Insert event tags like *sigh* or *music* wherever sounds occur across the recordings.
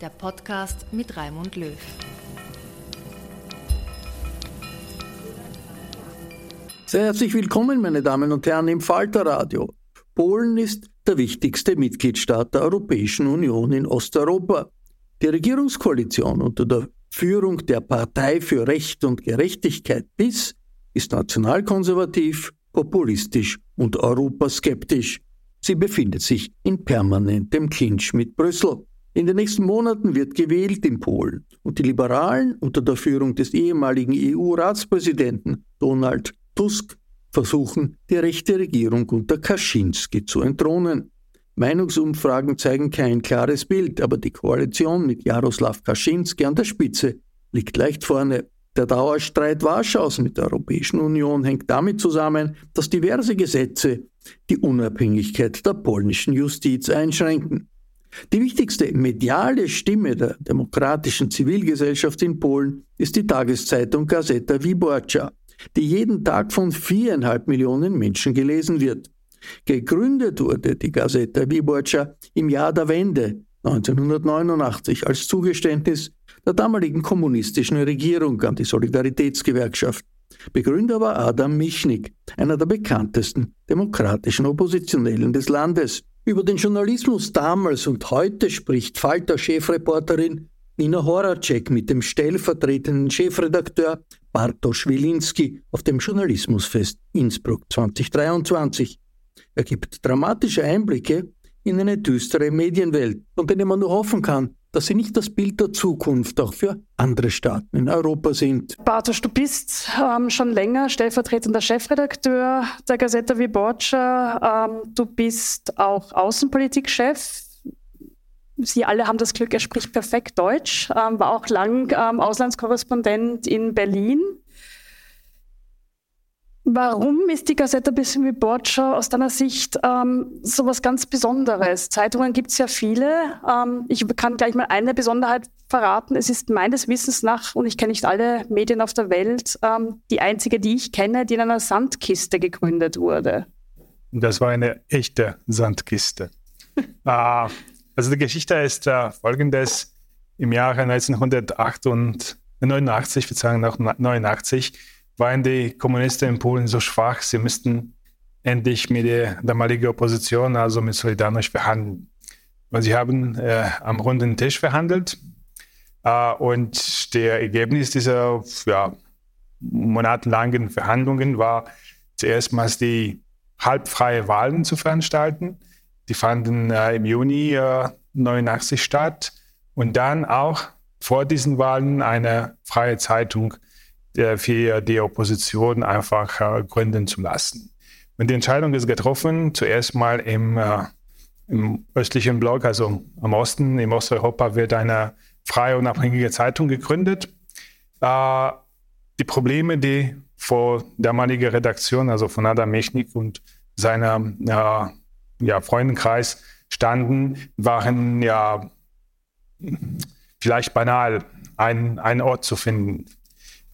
der Podcast mit Raimund Löw. Sehr herzlich willkommen, meine Damen und Herren, im Falterradio. Polen ist der wichtigste Mitgliedstaat der Europäischen Union in Osteuropa. Die Regierungskoalition unter der Führung der Partei für Recht und Gerechtigkeit BIS ist nationalkonservativ, populistisch und europaskeptisch. Sie befindet sich in permanentem Clinch mit Brüssel. In den nächsten Monaten wird gewählt in Polen und die Liberalen unter der Führung des ehemaligen EU-Ratspräsidenten Donald Tusk versuchen, die rechte Regierung unter Kaczynski zu entthronen. Meinungsumfragen zeigen kein klares Bild, aber die Koalition mit Jaroslaw Kaczynski an der Spitze liegt leicht vorne. Der Dauerstreit Warschaus mit der Europäischen Union hängt damit zusammen, dass diverse Gesetze die Unabhängigkeit der polnischen Justiz einschränken. Die wichtigste mediale Stimme der demokratischen Zivilgesellschaft in Polen ist die Tageszeitung Gazeta Wyborcza, die jeden Tag von viereinhalb Millionen Menschen gelesen wird. Gegründet wurde die Gazeta Wyborcza im Jahr der Wende 1989 als Zugeständnis der damaligen kommunistischen Regierung an die Solidaritätsgewerkschaft. Begründer war Adam Michnik, einer der bekanntesten demokratischen Oppositionellen des Landes. Über den Journalismus damals und heute spricht Falter-Chefreporterin Nina Horacek mit dem stellvertretenden Chefredakteur Bartosz Wilinski auf dem Journalismusfest Innsbruck 2023. Er gibt dramatische Einblicke in eine düstere Medienwelt, von der man nur hoffen kann, dass sie nicht das Bild der Zukunft auch für andere Staaten in Europa sind. Bartosz, du bist ähm, schon länger stellvertretender Chefredakteur der Gazeta Wyborcza. Ähm, du bist auch Außenpolitikchef. Sie alle haben das Glück, er spricht perfekt Deutsch, ähm, war auch lang ähm, Auslandskorrespondent in Berlin. Warum ist die Gazeta Wyborcza aus deiner Sicht ähm, so was ganz Besonderes? Zeitungen gibt es ja viele. Ähm, ich kann gleich mal eine Besonderheit verraten. Es ist meines Wissens nach, und ich kenne nicht alle Medien auf der Welt, ähm, die einzige, die ich kenne, die in einer Sandkiste gegründet wurde. Das war eine echte Sandkiste. äh, *laughs* also die Geschichte ist äh, folgendes. Im Jahre 1989, Verzeihung, nach 89, waren die Kommunisten in Polen so schwach, sie müssten endlich mit der damaligen Opposition, also mit Solidarność, verhandeln. Und sie haben äh, am runden Tisch verhandelt. Äh, und der Ergebnis dieser ja, monatelangen Verhandlungen war zuerst mal die halbfreie Wahlen zu veranstalten. Die fanden äh, im Juni äh, 89 statt. Und dann auch vor diesen Wahlen eine freie Zeitung für die Opposition einfach äh, gründen zu lassen. Und die Entscheidung ist getroffen, zuerst mal im, äh, im östlichen Block, also am Osten, im Osteuropa wird eine freie unabhängige Zeitung gegründet. Äh, die Probleme, die vor damaliger Redaktion, also von Adam Mechnik und seiner äh, ja, Freundenkreis standen, waren ja vielleicht banal, ein, einen Ort zu finden.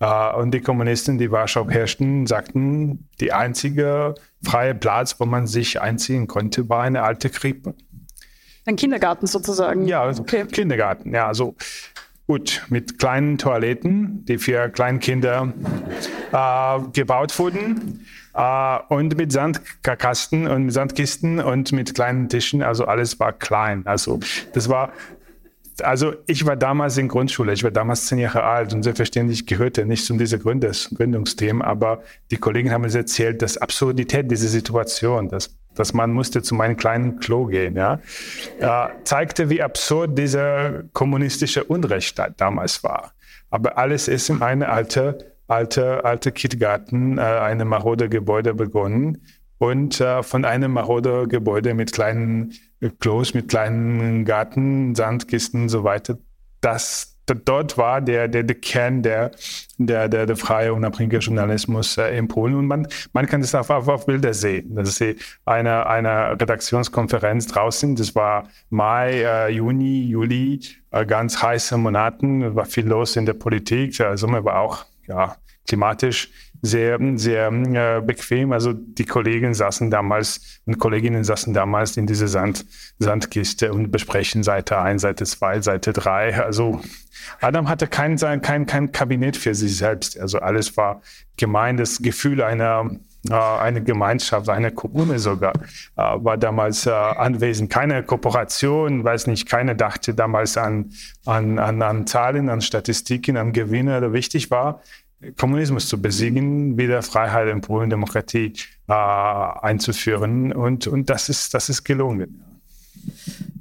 Uh, und die Kommunisten, die Warschau herrschten, sagten, die einzige freie Platz, wo man sich einziehen konnte, war eine alte Krippe. Ein Kindergarten sozusagen. Ja, also okay. Kindergarten. Ja, also gut mit kleinen Toiletten, die für Kleinkinder äh, gebaut wurden äh, und mit Sandkasten und Sandkisten und mit kleinen Tischen. Also alles war klein. Also das war also ich war damals in Grundschule, ich war damals zehn Jahre alt und selbstverständlich gehörte nicht zu diesen Gründes, Gründungsthemen, aber die Kollegen haben mir erzählt, dass Absurdität dieser Situation, dass, dass man musste zu meinem kleinen Klo gehen, ja, äh, zeigte, wie absurd dieser kommunistische Unrecht damals war. Aber alles ist in eine alte, alte, alte Kindergarten, äh, eine marode Gebäude begonnen und äh, von einem marode Gebäude mit kleinen Klos mit kleinen Garten, Sandkisten und so weiter. Das, dort war der, der, der Kern der, der, der, der freie, unabhängige Journalismus äh, in Polen. Und man, man kann das auf, auf, auf Bilder sehen. Das ist eine, eine Redaktionskonferenz draußen. Das war Mai, äh, Juni, Juli, äh, ganz heiße Monaten. war viel los in der Politik. Der Sommer war auch ja, klimatisch sehr, sehr äh, bequem. Also die Kollegen saßen damals und Kolleginnen saßen damals in dieser Sand, Sandkiste und besprechen Seite 1, Seite 2, Seite 3. Also Adam hatte kein, kein, kein Kabinett für sich selbst. Also alles war gemein. Das Gefühl einer, äh, eine Gemeinschaft, eine Kommune sogar, äh, war damals äh, anwesend. Keine Kooperation, weiß nicht, keiner dachte damals an, an, an, an Zahlen, an Statistiken, an Gewinne. Wichtig war, Kommunismus zu besiegen, wieder Freiheit in Polen, Demokratie äh, einzuführen. Und, und das, ist, das ist gelungen.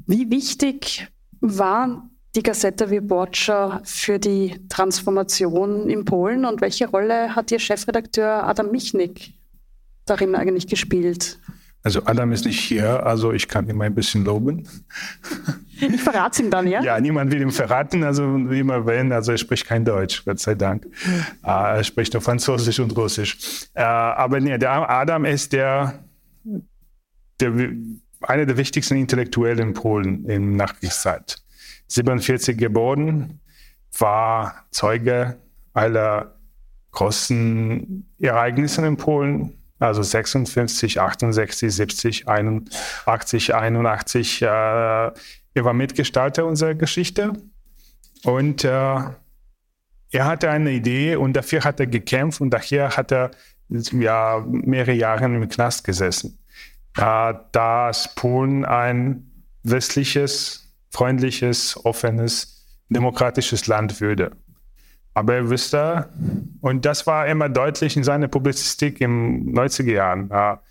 Wie wichtig war die Gazeta Wyborcza für die Transformation in Polen und welche Rolle hat Ihr Chefredakteur Adam Michnik darin eigentlich gespielt? Also Adam ist nicht hier, also ich kann ihm ein bisschen loben. Ich verrate ihm dann, ja? Ja, niemand will ihm verraten, also immer wenn, also er spricht kein Deutsch, Gott sei Dank. Ah, er spricht nur Französisch und Russisch. Äh, aber nee, der Adam ist der, der einer der wichtigsten Intellektuellen in Polen in Nachkriegszeit. 47 geboren, war Zeuge aller großen Ereignisse in Polen, also 56, 68, 70, 81, 81. Äh, er war Mitgestalter unserer Geschichte und äh, er hatte eine Idee und dafür hat er gekämpft und daher hat er ja, mehrere Jahre im Knast gesessen. Äh, dass Polen ein westliches, freundliches, offenes, demokratisches Land würde. Aber er wüsste, und das war immer deutlich in seiner Publizistik in 90er Jahren. Ja,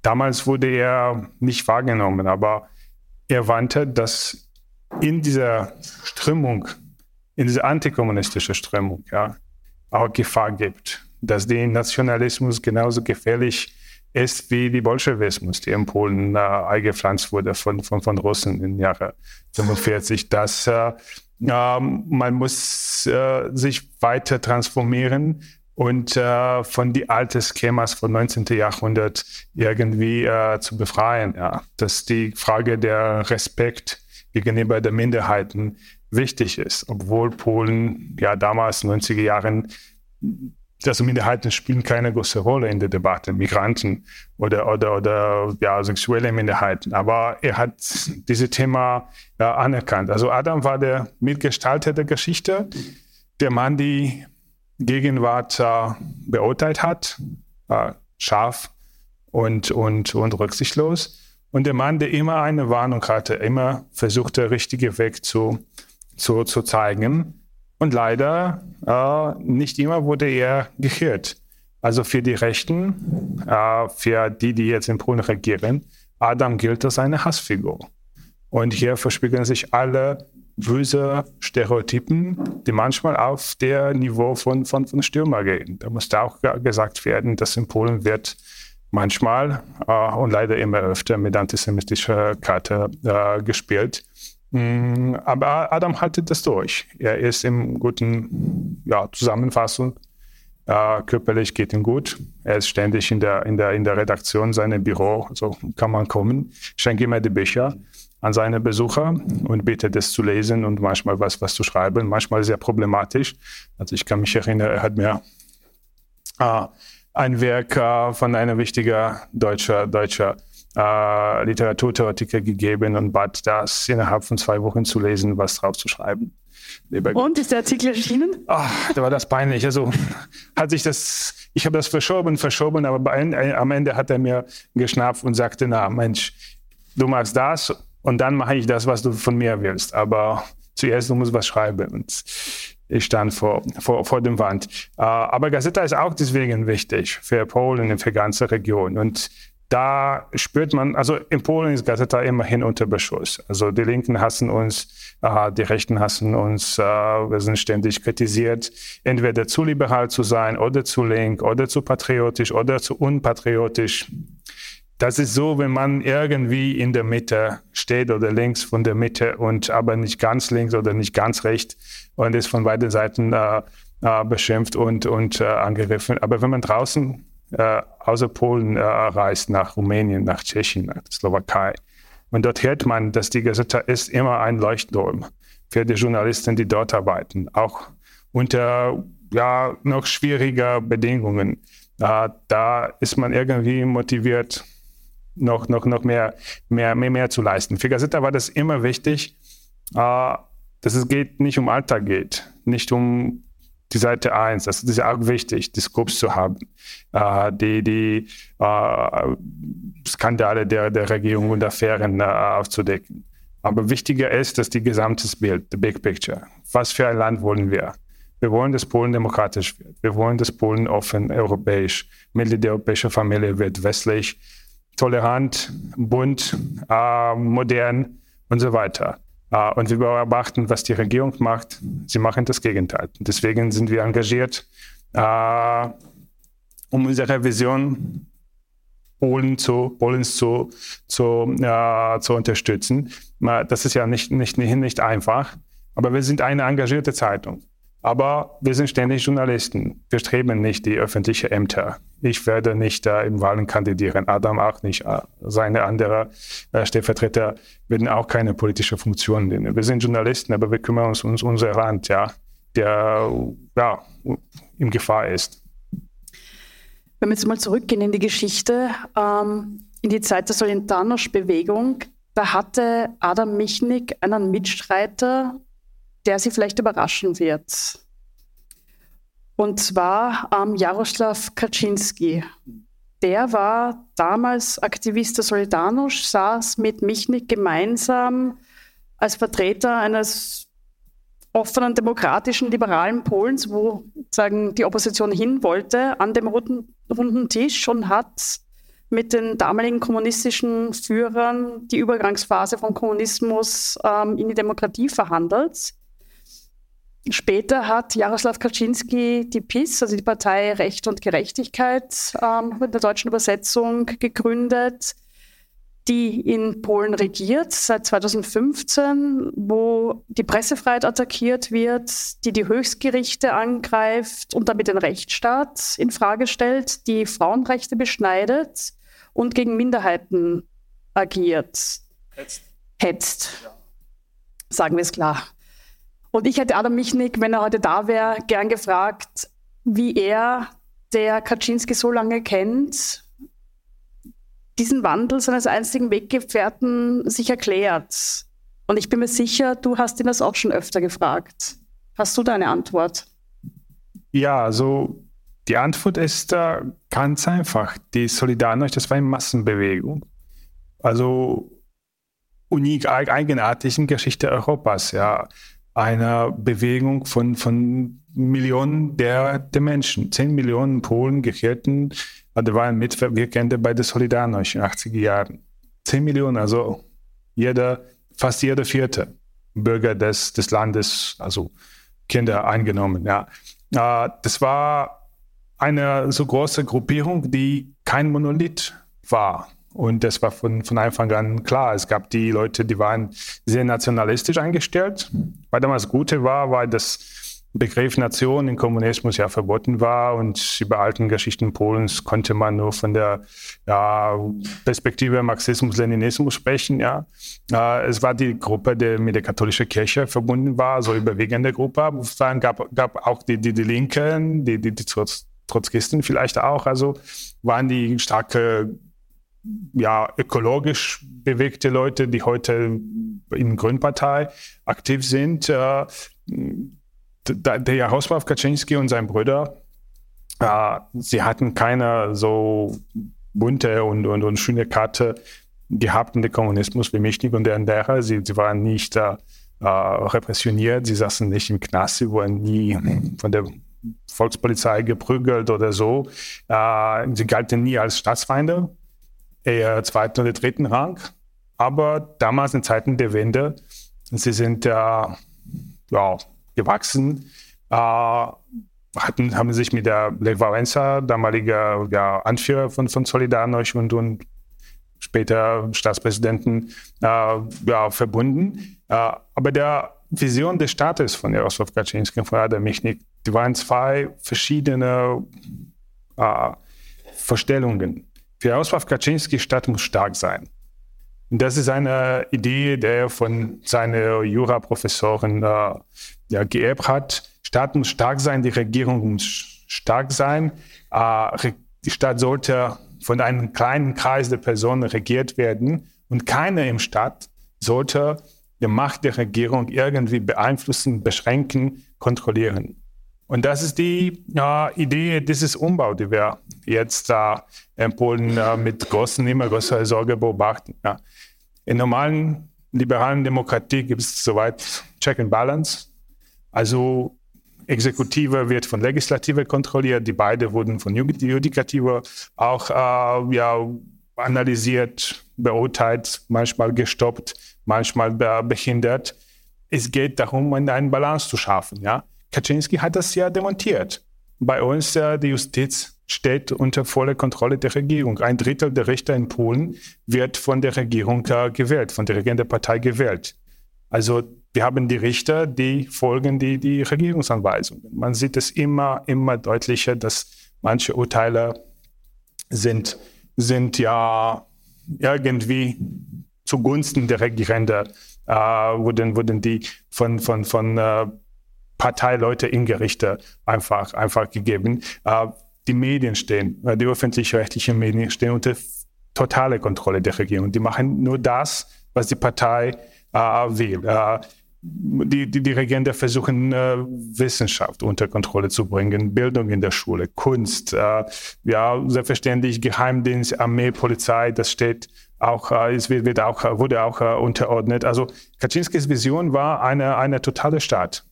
damals wurde er nicht wahrgenommen, aber er wandte, dass in dieser Strömung, in dieser antikommunistischen Strömung, ja, auch Gefahr gibt, dass der Nationalismus genauso gefährlich ist wie die Bolschewismus, die in Polen äh, eingepflanzt wurde von, von, von Russen im Jahre 45, dass äh, ähm, man muss äh, sich weiter transformieren und äh, von die alten Schemas vom 19. Jahrhundert irgendwie äh, zu befreien. Ja. Dass die Frage der Respekt gegenüber der Minderheiten wichtig ist, obwohl Polen ja damals in den 90er Jahren also Minderheiten spielen keine große Rolle in der Debatte, Migranten oder, oder, oder ja, sexuelle Minderheiten. Aber er hat dieses Thema ja, anerkannt. Also Adam war der Mitgestalter der Geschichte, der Mann, die Gegenwart äh, beurteilt hat, äh, scharf und, und, und rücksichtslos. Und der Mann, der immer eine Warnung hatte, immer versuchte, richtige Weg zu, zu, zu zeigen. Und leider äh, nicht immer wurde er gehört. Also für die Rechten, äh, für die, die jetzt in Polen regieren, Adam gilt als eine Hassfigur. Und hier verspiegeln sich alle böse Stereotypen, die manchmal auf der Niveau von, von, von Stürmer gehen. Da muss auch gesagt werden, dass in Polen wird manchmal äh, und leider immer öfter mit antisemitischer Karte äh, gespielt. Mm, aber Adam haltet das durch. Er ist im guten ja, Zusammenfassung. Äh, körperlich geht ihm gut. Er ist ständig in der, in der, in der Redaktion seines Büro, so kann man kommen. Schenke immer die Bücher an seine Besucher und bitte das zu lesen und manchmal was, was zu schreiben. Manchmal sehr problematisch. Also ich kann mich erinnern, er hat mir äh, ein Werk äh, von einer wichtigen deutscher, deutscher äh, Literaturtheoretiker gegeben und bat das innerhalb von zwei Wochen zu lesen, was drauf zu schreiben. Und ist der Artikel erschienen? Ach, da war das peinlich. Also hat sich das, ich habe das verschoben, verschoben, aber bei, äh, am Ende hat er mir geschnappt und sagte, na Mensch, du machst das und dann mache ich das, was du von mir willst. Aber zuerst du musst was schreiben. Und ich stand vor, vor, vor dem Wand. Uh, aber Gazeta ist auch deswegen wichtig für Polen und für ganze Region. Und da spürt man, also in Polen ist Gazeta immerhin unter Beschuss. Also die Linken hassen uns, uh, die Rechten hassen uns, uh, wir sind ständig kritisiert, entweder zu liberal zu sein oder zu link oder zu patriotisch oder zu unpatriotisch. Das ist so, wenn man irgendwie in der Mitte steht oder links von der Mitte und aber nicht ganz links oder nicht ganz rechts und ist von beiden Seiten äh, äh, beschimpft und, und äh, angegriffen. Aber wenn man draußen äh, außer Polen äh, reist, nach Rumänien, nach Tschechien, nach Slowakei, und dort hört man, dass die Gazeta ist immer ein Leuchtturm für die Journalisten, die dort arbeiten, auch unter ja, noch schwieriger Bedingungen. Äh, da ist man irgendwie motiviert, noch, noch, noch mehr, mehr, mehr, mehr zu leisten. Für Gazeta war das immer wichtig, äh, dass es geht, nicht um Alltag geht, nicht um die Seite 1. Das ist auch wichtig, die Scopes zu haben, äh, die, die äh, Skandale der, der Regierung und Affären äh, aufzudecken. Aber wichtiger ist, dass die gesamtes Bild, the big picture. Was für ein Land wollen wir? Wir wollen, dass Polen demokratisch wird. Wir wollen, dass Polen offen, europäisch, Mitglied der europäischen Familie wird, westlich, tolerant, bunt, äh, modern und so weiter. Äh, und wir beobachten, was die Regierung macht. Sie machen das Gegenteil. Deswegen sind wir engagiert, äh, um unsere Vision Polen zu, Polens zu, zu, äh, zu unterstützen. Das ist ja nicht, nicht, nicht einfach, aber wir sind eine engagierte Zeitung. Aber wir sind ständig Journalisten. Wir streben nicht die öffentlichen Ämter. Ich werde nicht äh, im Wahlen kandidieren, Adam auch nicht. Seine anderen äh, Stellvertreter werden auch keine politische Funktion nehmen. Wir sind Journalisten, aber wir kümmern uns um unser Land, ja, der ja, in Gefahr ist. Wenn wir jetzt mal zurückgehen in die Geschichte, ähm, in die Zeit der Solidarność-Bewegung, da hatte Adam Michnik einen Mitstreiter, der Sie vielleicht überraschen wird. Und zwar ähm, Jaroslav Kaczynski. Der war damals Aktivist der Solidarność, saß mit Michnik gemeinsam als Vertreter eines offenen, demokratischen, liberalen Polens, wo sagen, die Opposition hin wollte, an dem runden, runden Tisch und hat mit den damaligen kommunistischen Führern die Übergangsphase vom Kommunismus ähm, in die Demokratie verhandelt. Später hat Jaroslaw Kaczynski die PIS, also die Partei Recht und Gerechtigkeit, ähm, in der deutschen Übersetzung gegründet, die in Polen regiert seit 2015, wo die Pressefreiheit attackiert wird, die die Höchstgerichte angreift und damit den Rechtsstaat in Frage stellt, die Frauenrechte beschneidet und gegen Minderheiten agiert. Hetzt. Hetzt. Ja. Sagen wir es klar. Und ich hätte Adam Michnik, wenn er heute da wäre, gern gefragt, wie er, der Kaczynski so lange kennt, diesen Wandel seines einzigen Weggefährten sich erklärt. Und ich bin mir sicher, du hast ihn das auch schon öfter gefragt. Hast du deine Antwort? Ja, also die Antwort ist äh, ganz einfach. Die Solidarność, das war eine Massenbewegung. Also unik, eigenartig in Geschichte Europas, ja einer Bewegung von, von Millionen der, der Menschen. Zehn Millionen Polen, Gefährten, also waren Mitwirkende bei der Solidarność in den 80er Jahren. Zehn Millionen, also jeder, fast jeder vierte Bürger des, des Landes, also Kinder eingenommen. Ja. Äh, das war eine so große Gruppierung, die kein Monolith war. Und das war von, von Anfang an klar. Es gab die Leute, die waren sehr nationalistisch eingestellt. Weil damals Gute war, weil das Begriff Nation im Kommunismus ja verboten war und über alten Geschichten Polens konnte man nur von der ja, Perspektive Marxismus-Leninismus sprechen. Ja. Äh, es war die Gruppe, die mit der katholischen Kirche verbunden war, so überwiegende Gruppe. Es gab, gab auch die, die, die Linken, die, die, die Trotzkisten vielleicht auch. Also waren die starke ja, ökologisch bewegte Leute, die heute in Grünpartei aktiv sind. Äh, der Jaroslaw Kaczynski und sein Bruder, äh, sie hatten keine so bunte und, und, und schöne Karte gehabt in den Kommunismus wie Michnik und der andere. Sie, sie waren nicht äh, äh, repressioniert, sie saßen nicht im Knast, sie wurden nie von der Volkspolizei geprügelt oder so. Äh, sie galten nie als Staatsfeinde eher zweiten oder dritten Rang. Aber damals in Zeiten der Wende, sie sind äh, ja gewachsen, äh, hatten, haben sich mit der Lech Wałęsa, damaliger ja, Anführer von, von Solidarność und, und später Staatspräsidenten, äh, ja, verbunden. Äh, aber der Vision des Staates von Jaroslaw Kaczynski und von Adam Michnik, die waren zwei verschiedene äh, Vorstellungen. Für Jaroslaw Kaczynski Stadt muss stark sein. Das ist eine Idee, der von seiner Juraprofessorin äh, ja, geerbt hat. Staat muss stark sein, die Regierung muss stark sein. Äh, die Stadt sollte von einem kleinen Kreis der Personen regiert werden und keiner im Staat sollte die Macht der Regierung irgendwie beeinflussen, beschränken, kontrollieren. Und das ist die äh, Idee dieses Umbau, die wir jetzt äh, in Polen äh, mit großen, immer größerer Sorge beobachten. Ja. In normalen liberalen Demokratie gibt es soweit Check and Balance. Also Exekutive wird von Legislative kontrolliert, die beiden wurden von Judikative auch äh, ja, analysiert, beurteilt, manchmal gestoppt, manchmal behindert. Es geht darum, eine Balance zu schaffen. Ja? Kaczynski hat das ja demontiert. Bei uns äh, die Justiz steht unter voller Kontrolle der Regierung. Ein Drittel der Richter in Polen wird von der Regierung äh, gewählt, von der regierenden Partei gewählt. Also wir haben die Richter, die folgen die, die Regierungsanweisungen. Man sieht es immer, immer deutlicher, dass manche Urteile sind, sind ja irgendwie zugunsten der Regierenden, äh, wurden, wurden die von, von, von äh, Parteileute in Gerichte einfach, einfach gegeben. Äh, die Medien stehen, äh, die öffentlich-rechtlichen Medien stehen unter totale Kontrolle der Regierung. Die machen nur das, was die Partei äh, will die, die, die Regierende versuchen, äh, Wissenschaft unter Kontrolle zu bringen, Bildung in der Schule, Kunst, äh, ja, selbstverständlich Geheimdienst, Armee, Polizei, das steht auch, äh, es wird, wird auch, wurde auch unterordnet. Also Kaczynskis Vision war eine, eine totale Staat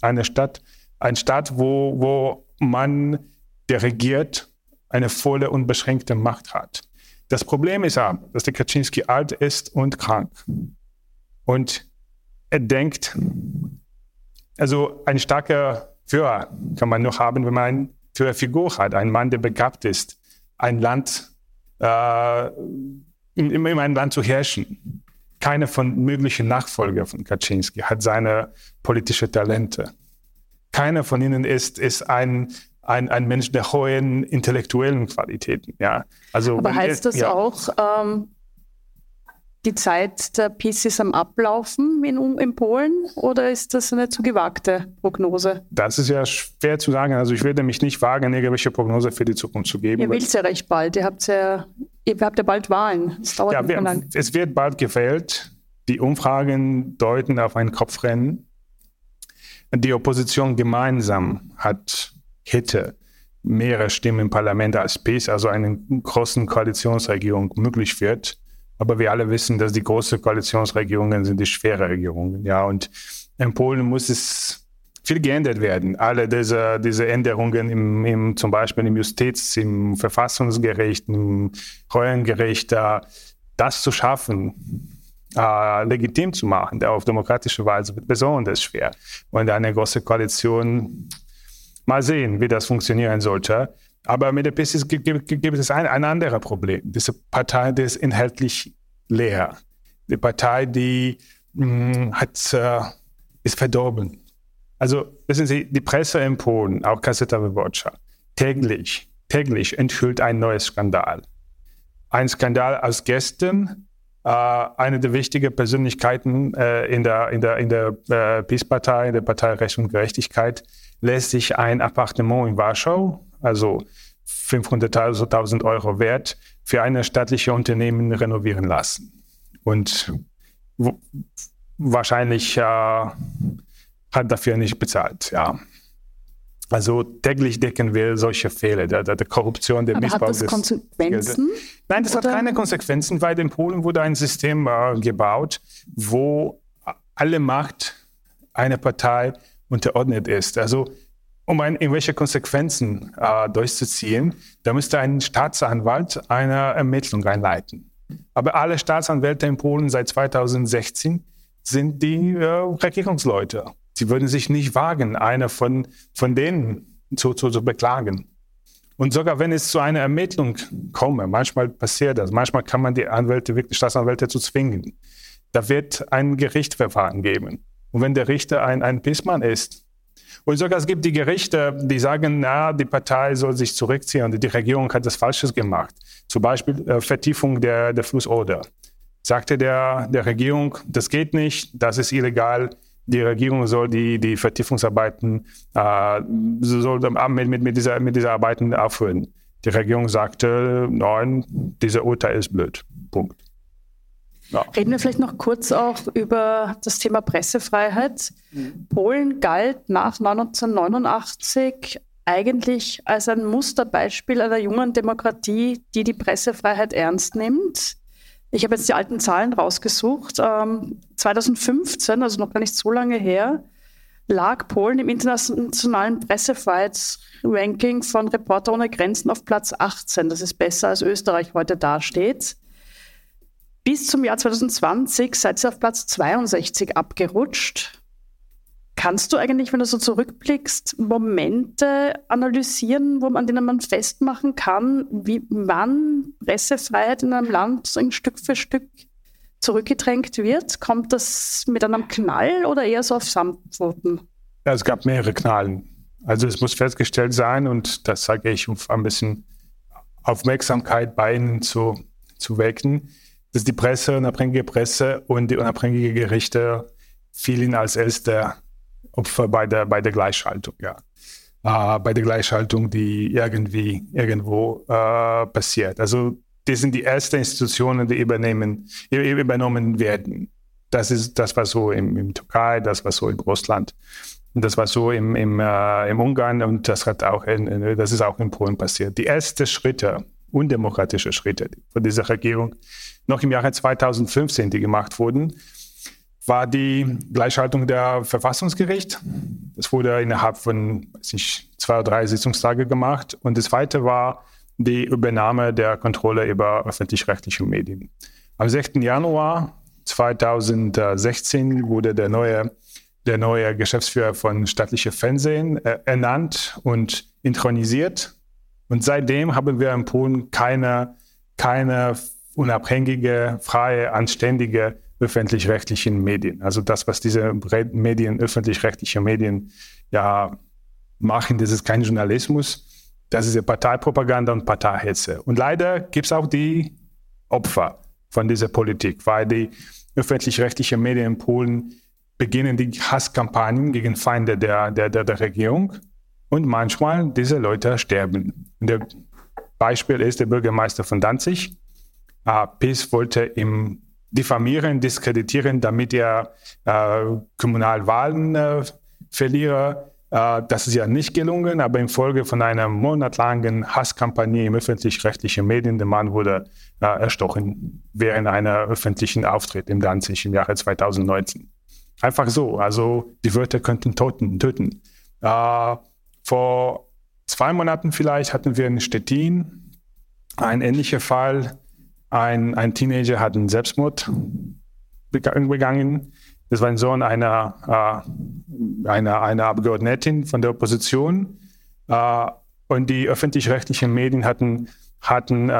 eine Stadt, ein Staat, wo, wo man, der regiert, eine volle und beschränkte Macht hat. Das Problem ist aber, dass der Kaczynski alt ist und krank. Und er denkt, also ein starker Führer kann man nur haben, wenn man eine Führerfigur hat, ein Mann, der begabt ist, ein Land, äh, immer ein Land zu herrschen. Keine von möglichen Nachfolger von Kaczynski hat seine politische Talente. Keiner von ihnen ist, ist ein, ein, ein Mensch der hohen intellektuellen Qualitäten. Ja. Also, Aber heißt das ja. auch, ähm, die Zeit der Peace ist am Ablaufen in, in, Polen oder ist das eine zu gewagte Prognose? Das ist ja schwer zu sagen. Also ich werde mich nicht wagen, irgendwelche Prognose für die Zukunft zu geben. Ihr will es ja recht bald. Ihr habt ja ihr habt ja bald Wahlen. Es dauert ja, wir, lang. Es wird bald gewählt. Die Umfragen deuten auf ein Kopfrennen. Die Opposition gemeinsam hat, hätte mehrere Stimmen im Parlament als PIS, also eine großen Koalitionsregierung, möglich wird. Aber wir alle wissen, dass die großen Koalitionsregierungen sind die schwere Regierungen. Ja, und in Polen muss es viel geändert werden. Alle diese, diese Änderungen im, im, zum Beispiel im Justiz, im Verfassungsgericht, im Heuengericht, das zu schaffen, äh, legitim zu machen, auf demokratische Weise wird besonders schwer. Und eine große Koalition, mal sehen, wie das funktionieren sollte. Aber mit der PCs gibt es ein, ein anderes Problem. Diese Partei, die ist inhaltlich leer. Die Partei, die mh, hat, äh, ist verdorben also wissen Sie, die Presse in Polen, auch Kasseta Wyborcza, täglich, täglich enthüllt ein neues Skandal. Ein Skandal aus gestern, äh, eine der wichtigen Persönlichkeiten äh, in der, in der, in der äh, PiS-Partei, in der Partei Recht und Gerechtigkeit, lässt sich ein Appartement in Warschau, also 500.000 Euro wert, für eine staatliche Unternehmen renovieren lassen. Und wahrscheinlich äh, hat dafür nicht bezahlt, ja. Also täglich decken wir solche Fehler, der, der, der Korruption, der Aber Missbrauch. Hat das Konsequenzen? Nein, das Oder? hat keine Konsequenzen, weil in Polen wurde ein System äh, gebaut, wo alle Macht einer Partei unterordnet ist. Also um ein, irgendwelche Konsequenzen äh, durchzuziehen, da müsste ein Staatsanwalt eine Ermittlung einleiten. Aber alle Staatsanwälte in Polen seit 2016 sind die äh, Regierungsleute. Sie würden sich nicht wagen, einer von, von denen zu, zu, zu beklagen. Und sogar wenn es zu einer Ermittlung komme, manchmal passiert das, manchmal kann man die Anwälte, wirklich Staatsanwälte zu zwingen. Da wird ein Gerichtsverfahren geben. Und wenn der Richter ein, ein Pissmann ist, und sogar es gibt die Gerichte, die sagen, na, die Partei soll sich zurückziehen und die Regierung hat das Falsches gemacht. Zum Beispiel äh, Vertiefung der, der Flussoder. Sagte der, der Regierung, das geht nicht, das ist illegal, die Regierung soll die, die Vertiefungsarbeiten äh, soll mit, mit, mit, dieser, mit dieser Arbeiten aufhören. Die Regierung sagte, nein, dieser Urteil ist blöd. Punkt. Ja. Reden wir vielleicht noch kurz auch über das Thema Pressefreiheit. Mhm. Polen galt nach 1989 eigentlich als ein Musterbeispiel einer jungen Demokratie, die die Pressefreiheit ernst nimmt. Ich habe jetzt die alten Zahlen rausgesucht. 2015, ähm, also noch gar nicht so lange her, lag Polen im internationalen Pressefreiheitsranking von Reporter ohne Grenzen auf Platz 18. Das ist besser als Österreich heute dasteht. Bis zum Jahr 2020 seid ihr auf Platz 62 abgerutscht. Kannst du eigentlich, wenn du so zurückblickst, Momente analysieren, wo man, an denen man festmachen kann, wie wann Pressefreiheit in einem Land so ein Stück für Stück zurückgedrängt wird? Kommt das mit einem Knall oder eher so auf Samtpfoten? Ja, es gab mehrere Knallen. Also es muss festgestellt sein, und das sage ich, um ein bisschen Aufmerksamkeit bei Ihnen zu, zu wecken, dass die Presse, unabhängige Presse und die unabhängige Gerichte fielen als erster bei der, bei der Gleichschaltung, ja. Äh, bei der Gleichschaltung, die irgendwie irgendwo äh, passiert. Also das sind die ersten Institutionen, die übernehmen, übernommen werden. Das ist das war so im, im Türkei, das war so in Russland. Das war so im, im, äh, im Ungarn und das hat auch in, das ist auch in Polen passiert. Die ersten Schritte, undemokratische Schritte von dieser Regierung, noch im Jahre 2015, die gemacht wurden, war die Gleichschaltung der Verfassungsgericht. Das wurde innerhalb von nicht, zwei oder drei Sitzungstage gemacht. Und das zweite war die Übernahme der Kontrolle über öffentlich-rechtliche Medien. Am 6. Januar 2016 wurde der neue, der neue Geschäftsführer von staatlichem Fernsehen äh, ernannt und intronisiert. Und seitdem haben wir in Polen keine, keine unabhängige, freie, anständige öffentlich-rechtlichen Medien. Also das, was diese Medien, öffentlich-rechtliche Medien ja machen, das ist kein Journalismus, das ist ja Parteipropaganda und Parteihetze. Und leider gibt es auch die Opfer von dieser Politik, weil die öffentlich-rechtlichen Medien in Polen beginnen die Hasskampagnen gegen Feinde der, der, der, der Regierung und manchmal diese Leute sterben. Und der Beispiel ist der Bürgermeister von Danzig. Uh, PiS wollte im diffamieren, diskreditieren, damit er äh, Kommunalwahlen äh, verliere. Äh, das ist ja nicht gelungen, aber infolge von einer monatlangen Hasskampagne im öffentlich-rechtlichen Medien, der Mann wurde äh, erstochen während einer öffentlichen Auftritt im Danzig im Jahre 2019. Einfach so, also die Wörter könnten toten, töten. Äh, vor zwei Monaten vielleicht hatten wir in Stettin einen ähnlichen Fall ein, ein Teenager hat einen Selbstmord begangen. Das war ein Sohn einer, äh, einer, einer Abgeordneten von der Opposition. Äh, und die öffentlich-rechtlichen Medien hatten, hatten äh,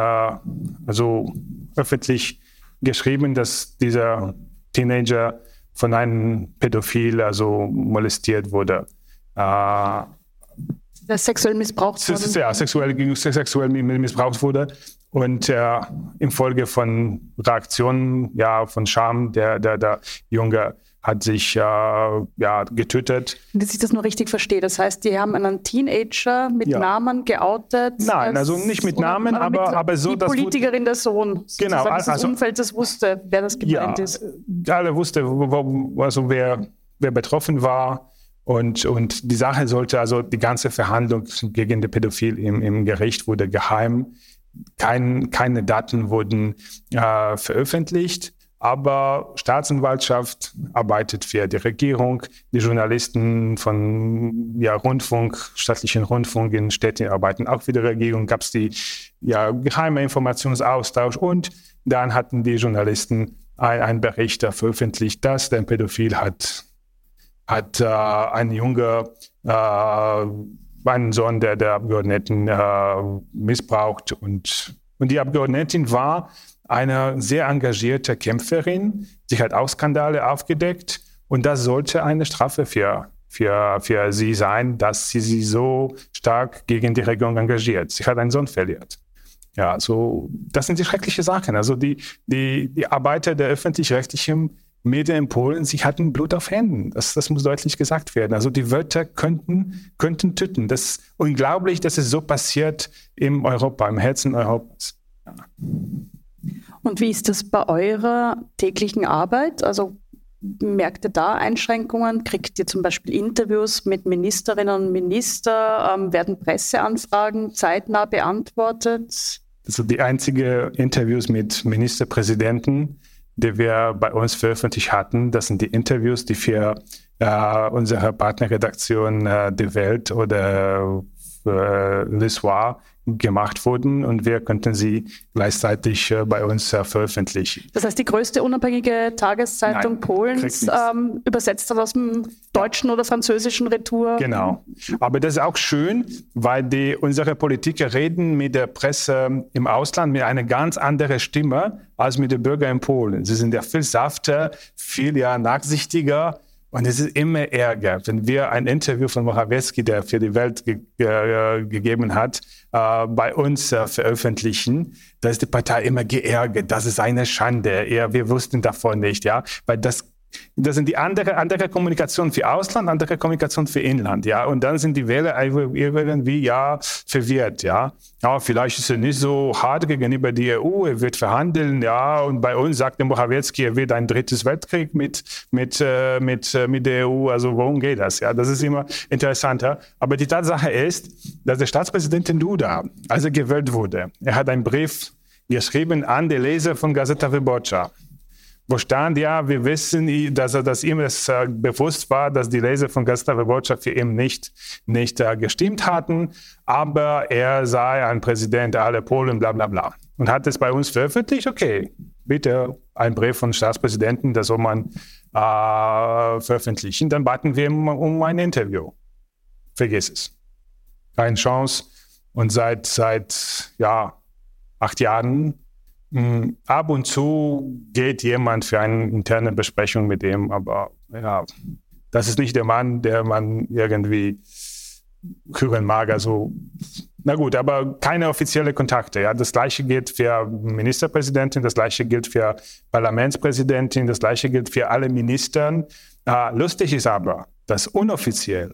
also öffentlich geschrieben, dass dieser Teenager von einem Pädophil also molestiert wurde. Äh, sexuell missbraucht wurde. Ja, sexuell, sexuell missbraucht wurde. Und äh, infolge von Reaktionen, ja, von Scham, der, der, der Junge hat sich äh, ja, getötet. Dass ich das nur richtig verstehe. Das heißt, die haben einen Teenager mit ja. Namen geoutet. Nein, also nicht mit Namen, aber, aber, aber so, die dass. Politikerin der Sohn. Genau. Also, das Umfeld, das wusste, wer das gemeint ja, ist. Alle wusste, wo, also wer, wer betroffen war. Und, und die Sache sollte, also die ganze Verhandlung gegen den Pädophil im, im Gericht wurde geheim. Kein, keine Daten wurden äh, veröffentlicht. Aber Staatsanwaltschaft arbeitet für die Regierung, die Journalisten von ja, Rundfunk, staatlichen Rundfunk in Städten arbeiten auch für die Regierung, gab es die ja, geheime Informationsaustausch und dann hatten die Journalisten einen Bericht veröffentlicht, dass der Pädophil hat, hat äh, ein Junge, äh, einen Sohn der, der Abgeordneten äh, missbraucht und, und die Abgeordnetin war eine sehr engagierte Kämpferin. Sie hat auch Skandale aufgedeckt und das sollte eine Strafe für, für, für sie sein, dass sie sich so stark gegen die Regierung engagiert. Sie hat einen Sohn verliert. Ja, so, das sind die schrecklichen Sachen. Also die, die, die Arbeiter der öffentlich-rechtlichen Medien in Polen, sie hatten Blut auf Händen. Das, das muss deutlich gesagt werden. Also die Wörter könnten, könnten töten. Das ist unglaublich, dass es so passiert im Europa, im Herzen Europas. Ja. Und wie ist das bei eurer täglichen Arbeit? Also merkt ihr da Einschränkungen? Kriegt ihr zum Beispiel Interviews mit Ministerinnen und Ministern? Ähm, werden Presseanfragen zeitnah beantwortet? Also die einzigen Interviews mit Ministerpräsidenten, die wir bei uns veröffentlicht hatten, das sind die Interviews, die für äh, unsere Partnerredaktion äh, Die Welt oder äh, Le gemacht wurden und wir könnten sie gleichzeitig äh, bei uns äh, veröffentlichen. Das heißt, die größte unabhängige Tageszeitung Nein, Polens ähm, übersetzt dann aus dem deutschen oder französischen Retour. Genau. Aber das ist auch schön, weil die, unsere Politiker reden mit der Presse im Ausland mit einer ganz anderen Stimme als mit den Bürgern in Polen. Sie sind ja viel safter, viel ja nachsichtiger und es ist immer Ärger, wenn wir ein Interview von Morawiecki, der für die Welt ge ge gegeben hat, äh, bei uns äh, veröffentlichen, da ist die Partei immer geärgert. Das ist eine Schande. Ja, wir wussten davon nicht, ja, weil das das sind die andere, andere Kommunikation für Ausland, andere Kommunikation für Inland, ja. Und dann sind die Wähler irgendwie, ja, verwirrt, ja. Ja, vielleicht ist er nicht so hart gegenüber der EU, er wird verhandeln, ja. Und bei uns sagt der Morawiecki, er wird ein drittes Weltkrieg mit, mit, äh, mit, äh, mit der EU. Also worum geht das, ja? Das ist immer interessanter. Aber die Tatsache ist, dass der Staatspräsident Duda, als er gewählt wurde, er hat einen Brief geschrieben an die Leser von Gazeta Wyborcza wo stand, ja, wir wissen, dass, er, dass ihm es äh, bewusst war, dass die Leser von Gustave Botschaft für ihn nicht, nicht äh, gestimmt hatten, aber er sei ein Präsident aller Polen, bla bla bla. Und hat es bei uns veröffentlicht, okay, bitte ein Brief von Staatspräsidenten, das soll man äh, veröffentlichen. Dann baten wir um, um ein Interview. Vergiss es. Keine Chance. Und seit, seit ja, acht Jahren ab und zu geht jemand für eine interne Besprechung mit ihm, aber ja, das ist nicht der Mann, der man irgendwie hören mag. Also, na gut, aber keine offizielle Kontakte. Ja, das gleiche gilt für Ministerpräsidentin, das gleiche gilt für Parlamentspräsidentin, das gleiche gilt für alle Ministern. Äh, lustig ist aber, dass unoffiziell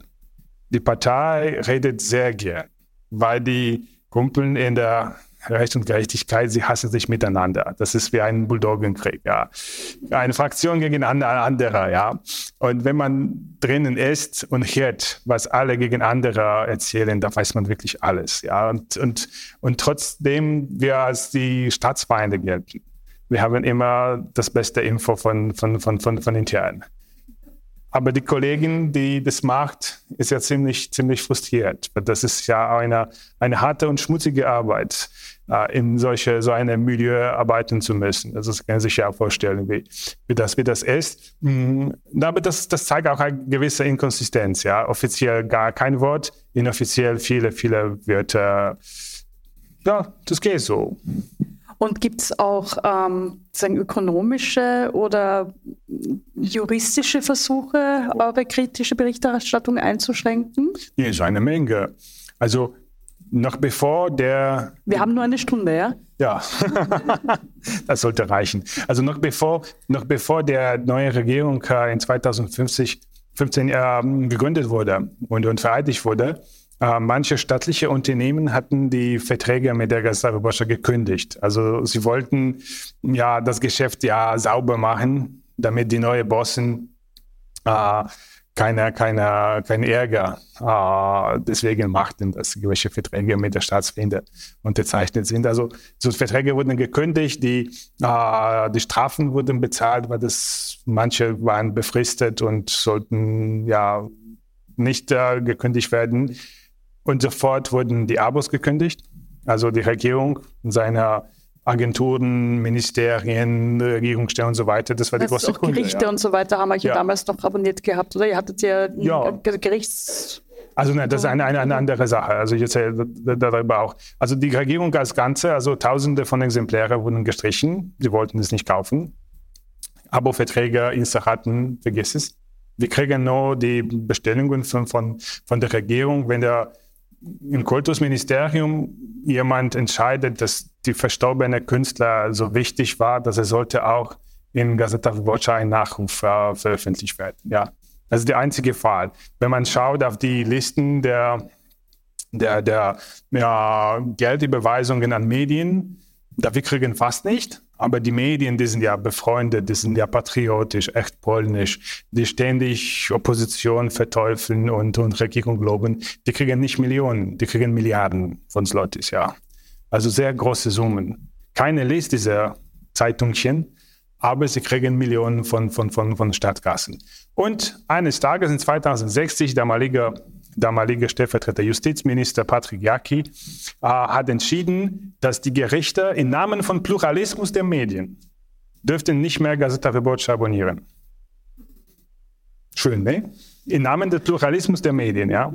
die Partei redet sehr gern, weil die Kumpeln in der Recht und Gerechtigkeit, sie hassen sich miteinander. Das ist wie ein Bulldoggenkrieg, ja. Eine Fraktion gegen eine andere, ja. Und wenn man drinnen ist und hört, was alle gegen andere erzählen, da weiß man wirklich alles, ja. Und, und, und trotzdem wir als die Staatsfeinde gelten. Wir haben immer das beste Info von, von, von, von, von intern. Aber die Kollegin, die das macht, ist ja ziemlich, ziemlich frustriert. Das ist ja eine, eine harte und schmutzige Arbeit, in solche, so einem Milieu arbeiten zu müssen. Also das kann sich ja vorstellen, wie, wie, das, wie das ist. Mhm. Aber das, das zeigt auch eine gewisse Inkonsistenz. Ja? Offiziell gar kein Wort, inoffiziell viele, viele Wörter. Ja, das geht so. Und gibt es auch ähm, sagen, ökonomische oder juristische Versuche, eure kritische Berichterstattung einzuschränken? Ja, ist eine Menge. Also noch bevor der... Wir haben nur eine Stunde, ja? Ja, *laughs* das sollte reichen. Also noch bevor, noch bevor der neue Regierung in 2050 15 äh, gegründet wurde und, und vereidigt wurde, äh, manche staatliche Unternehmen hatten die Verträge mit der Gazeta gekündigt. Also sie wollten ja das Geschäft ja sauber machen, damit die neuen Bossen äh, keine, keine, kein Ärger äh, deswegen machten, dass gewisse Verträge mit der Staatsfinde unterzeichnet sind. Also so Verträge wurden gekündigt, die, äh, die Strafen wurden bezahlt, weil das manche waren befristet und sollten ja nicht äh, gekündigt werden. Und sofort wurden die Abos gekündigt. Also die Regierung seiner Agenturen, Ministerien, Regierungsstellen und so weiter. Das war die das große auch Kunde, Gerichte ja. und so weiter haben euch ja. damals noch abonniert gehabt, oder? Ihr hattet ja, ja. Gerichts... Also nein, das ist eine, eine, eine andere Sache. Also ich erzähle darüber auch. Also die Regierung als Ganze, also Tausende von Exemplaren wurden gestrichen. Sie wollten es nicht kaufen. Abo-Verträge, Installaten, vergiss es. Wir kriegen nur die Bestellungen von, von, von der Regierung, wenn der im Kultusministerium jemand entscheidet, dass die verstorbene Künstler so wichtig war, dass er sollte auch in Gazeta Wyborcza ein Nachruf äh, veröffentlicht werden. Ja, das ist der einzige Fall. Wenn man schaut auf die Listen der, der, der ja, Geldüberweisungen an Medien, da wir kriegen fast nicht. Aber die Medien, die sind ja befreundet, die sind ja patriotisch, echt polnisch, die ständig Opposition verteufeln und, und Regierung loben, die kriegen nicht Millionen, die kriegen Milliarden von Slotis, ja. Also sehr große Summen. Keine liest diese Zeitungchen, aber sie kriegen Millionen von, von, von, von Stadtkassen. Und eines Tages in 2060, damaliger damalige Stellvertreter Justizminister Patrick Jaki, äh, hat entschieden, dass die Gerichte im Namen von Pluralismus der Medien dürften nicht mehr Gazeta Wyborcza abonnieren. Schön, ne? Im Namen des Pluralismus der Medien, ja.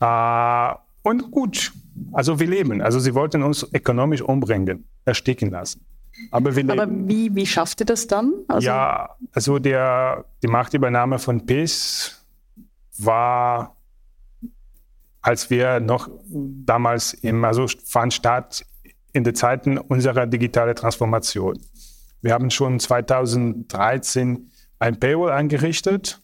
Äh, und gut, also wir leben. Also sie wollten uns ökonomisch umbringen, ersticken lassen. Aber, Aber wie, wie schafft ihr das dann? Also ja, also der, die Machtübernahme von PIS war als wir noch damals im, also fand statt in den Zeiten unserer digitalen Transformation. Wir haben schon 2013 ein Paywall eingerichtet,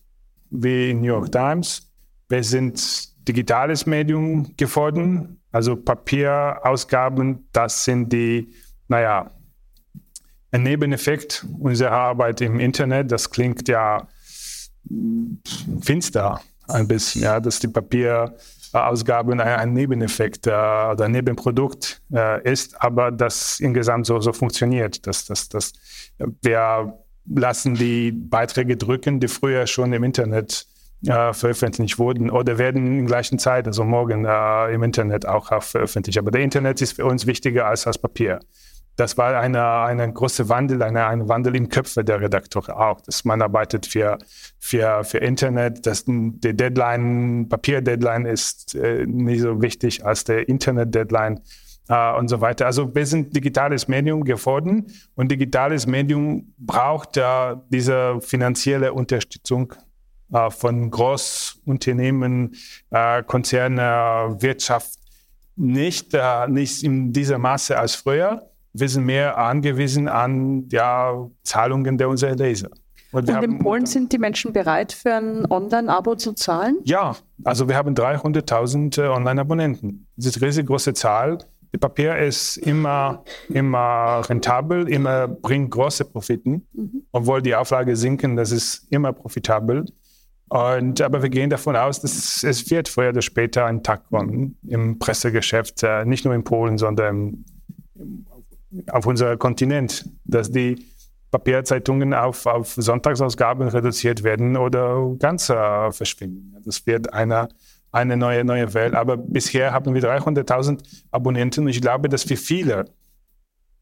wie New York Times. Wir sind digitales Medium geworden, also Papierausgaben, das sind die, naja, ein Nebeneffekt unserer Arbeit im Internet. Das klingt ja finster ein bisschen, ja, dass die Papier Ausgaben ein, ein Nebeneffekt äh, oder ein Nebenprodukt äh, ist, aber das insgesamt so, so funktioniert. Dass, dass, dass wir lassen die Beiträge drücken, die früher schon im Internet äh, veröffentlicht wurden oder werden in gleichen Zeit, also morgen äh, im Internet auch, auch veröffentlicht. Aber der Internet ist für uns wichtiger als das Papier das war eine, eine große Wandel, ein Wandel im Köpfe der Redakteure auch. Dass man arbeitet für, für, für Internet, dass die Deadline, Papier-Deadline ist äh, nicht so wichtig als der Internet-Deadline äh, und so weiter. Also wir sind digitales Medium geworden und digitales Medium braucht ja diese finanzielle Unterstützung äh, von Großunternehmen, äh, Konzerne, Wirtschaft nicht, äh, nicht in dieser Masse als früher wir sind mehr angewiesen an ja, Zahlungen der unserer Leser. Und, und in Polen sind die Menschen bereit, für ein Online-Abo zu zahlen? Ja, also wir haben 300.000 äh, Online-Abonnenten. Das ist eine riesengroße Zahl. Die Papier ist immer, immer rentabel, immer bringt große Profiten. Mhm. Obwohl die Auflage sinken, das ist immer profitabel. Und, aber wir gehen davon aus, dass es wird früher oder später ein Tag kommen im Pressegeschäft, äh, nicht nur in Polen, sondern im, auf unserem Kontinent, dass die Papierzeitungen auf, auf Sonntagsausgaben reduziert werden oder ganz äh, verschwinden. Das wird eine, eine neue, neue Welt. Aber bisher haben wir 300.000 Abonnenten und ich glaube, dass für viele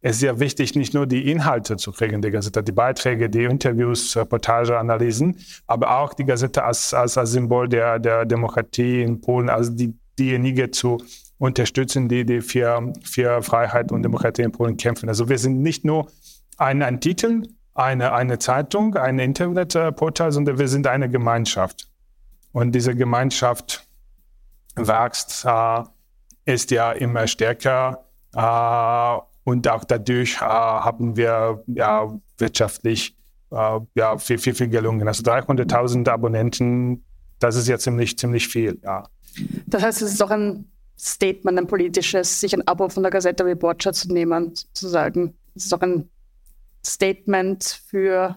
es sehr wichtig, nicht nur die Inhalte zu kriegen, die Gazette, die Beiträge, die Interviews, Reportage, Analysen, aber auch die Gazette als, als, als Symbol der, der Demokratie in Polen, als die, diejenige zu unterstützen, die, die für, für Freiheit und Demokratie in Polen kämpfen. Also wir sind nicht nur ein, ein Titel, eine, eine Zeitung, ein Internetportal, sondern wir sind eine Gemeinschaft. Und diese Gemeinschaft wächst, äh, ist ja immer stärker äh, und auch dadurch äh, haben wir ja wirtschaftlich äh, ja, viel, viel, viel gelungen. Also 300.000 Abonnenten, das ist ja ziemlich, ziemlich viel, ja. Das heißt, es ist auch ein Statement, ein politisches, sich ein Abo von der Gazeta Wyborcza zu nehmen, sozusagen. Es ist auch ein Statement für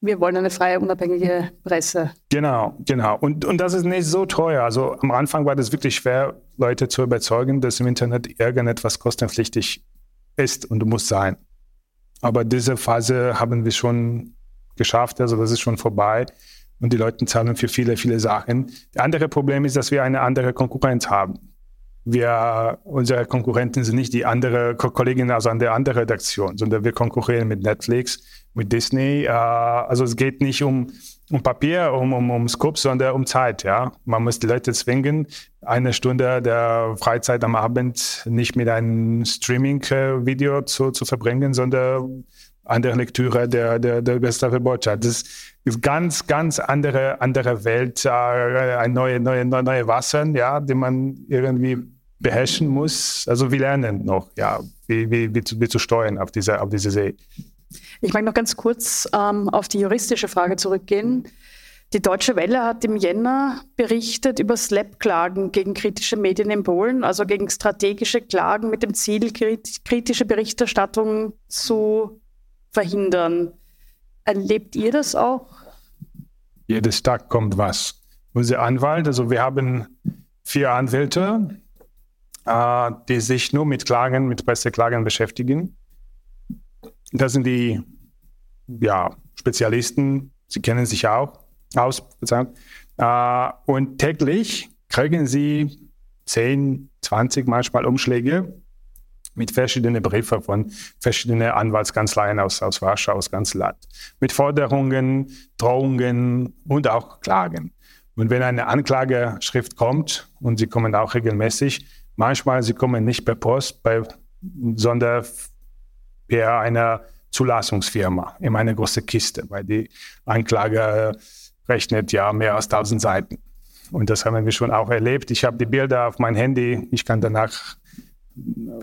wir wollen eine freie, unabhängige Presse. Genau, genau. Und, und das ist nicht so teuer. Also am Anfang war das wirklich schwer, Leute zu überzeugen, dass im Internet irgendetwas kostenpflichtig ist und muss sein. Aber diese Phase haben wir schon geschafft, also das ist schon vorbei und die Leute zahlen für viele, viele Sachen. Das andere Problem ist, dass wir eine andere Konkurrenz haben wir, unsere Konkurrenten sind nicht die andere Kolleginnen aus einer anderen Redaktion, sondern wir konkurrieren mit Netflix, mit Disney. Äh, also es geht nicht um, um Papier, um, um, um Scope, sondern um Zeit. Ja? Man muss die Leute zwingen, eine Stunde der Freizeit am Abend nicht mit einem Streaming-Video zu, zu verbringen, sondern an der Lektüre der, der, der Gustave Botschaft. Das ist ganz, ganz andere, andere Welt, äh, ein neue, neue, neue Wasser, ja, die man irgendwie beherrschen muss. Also wir lernen noch, ja, wie, wie, wie, zu, wie zu steuern auf diese, auf diese See. Ich mag noch ganz kurz ähm, auf die juristische Frage zurückgehen. Die Deutsche Welle hat im Jänner berichtet über Slap-Klagen gegen kritische Medien in Polen, also gegen strategische Klagen mit dem Ziel, kritische Berichterstattung zu verhindern. Erlebt ihr das auch? Jedes Tag kommt was. Unser Anwalt, also wir haben vier Anwälte, äh, die sich nur mit Klagen, mit Presseklagen beschäftigen. Das sind die ja, Spezialisten, sie kennen sich auch aus. Äh, und täglich kriegen sie 10, 20 manchmal Umschläge mit verschiedenen Briefen von verschiedenen Anwaltskanzleien aus, aus Warschau, aus ganz Land. Mit Forderungen, Drohungen und auch Klagen. Und wenn eine Anklageschrift kommt, und sie kommen auch regelmäßig, Manchmal sie kommen nicht per Post, bei, sondern per einer Zulassungsfirma in eine große Kiste, weil die Anklage rechnet ja mehr als 1000 Seiten. Und das haben wir schon auch erlebt. Ich habe die Bilder auf mein Handy. Ich kann danach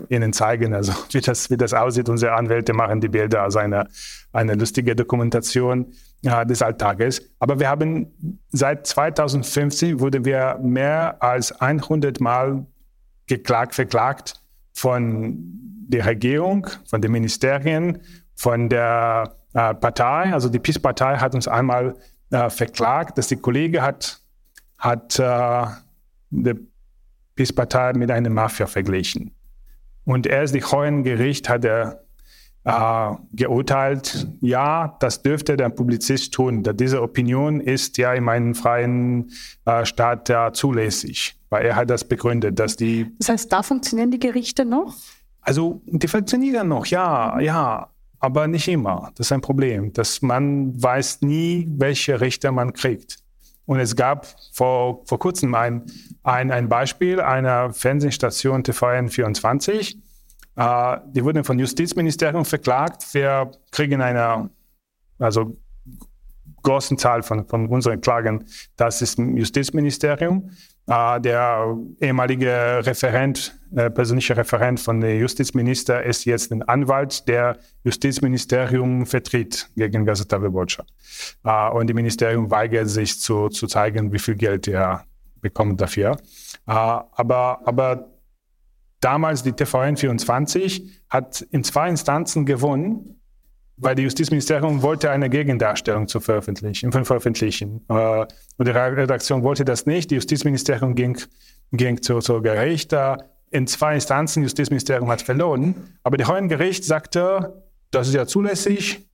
Ihnen zeigen, also wie das, wie das aussieht. Unsere Anwälte machen die Bilder als eine, eine lustige Dokumentation ja, des Alltages. Aber wir haben seit 2015 wurden wir mehr als 100 Mal geklagt, verklagt von der Regierung, von den Ministerien, von der äh, Partei. Also die PiS-Partei hat uns einmal äh, verklagt, dass die Kollege hat, hat äh, die PiS-Partei mit einer Mafia verglichen. Und erst die Hohen Gericht hat er äh, geurteilt, ja, das dürfte der Publizist tun. Diese Opinion ist ja in meinem freien äh, Staat ja zulässig, weil er hat das begründet, dass die. Das heißt, da funktionieren die Gerichte noch? Also, die funktionieren noch, ja, ja, aber nicht immer. Das ist ein Problem, dass man weiß nie, welche Richter man kriegt. Und es gab vor, vor kurzem ein, ein, ein Beispiel einer Fernsehstation TVN24, äh, die wurden vom Justizministerium verklagt. Wir kriegen eine, also großen Zahl von, von unseren Klagen, das ist im Justizministerium. Uh, der ehemalige Referent, äh, persönliche Referent von der Justizminister ist jetzt ein Anwalt, der Justizministerium vertritt gegen Gazeta Wyborcza. Uh, und das Ministerium weigert sich zu, zu zeigen, wie viel Geld er bekommt dafür. Uh, aber, aber damals die TVN24 hat in zwei Instanzen gewonnen, weil die Justizministerium wollte eine Gegendarstellung zu veröffentlichen, veröffentlichen. Äh, und die Redaktion wollte das nicht. Die Justizministerium ging, ging zu, zu Gericht. In zwei Instanzen, Justizministerium hat verloren. Aber der Hohen Gericht sagte, das ist ja zulässig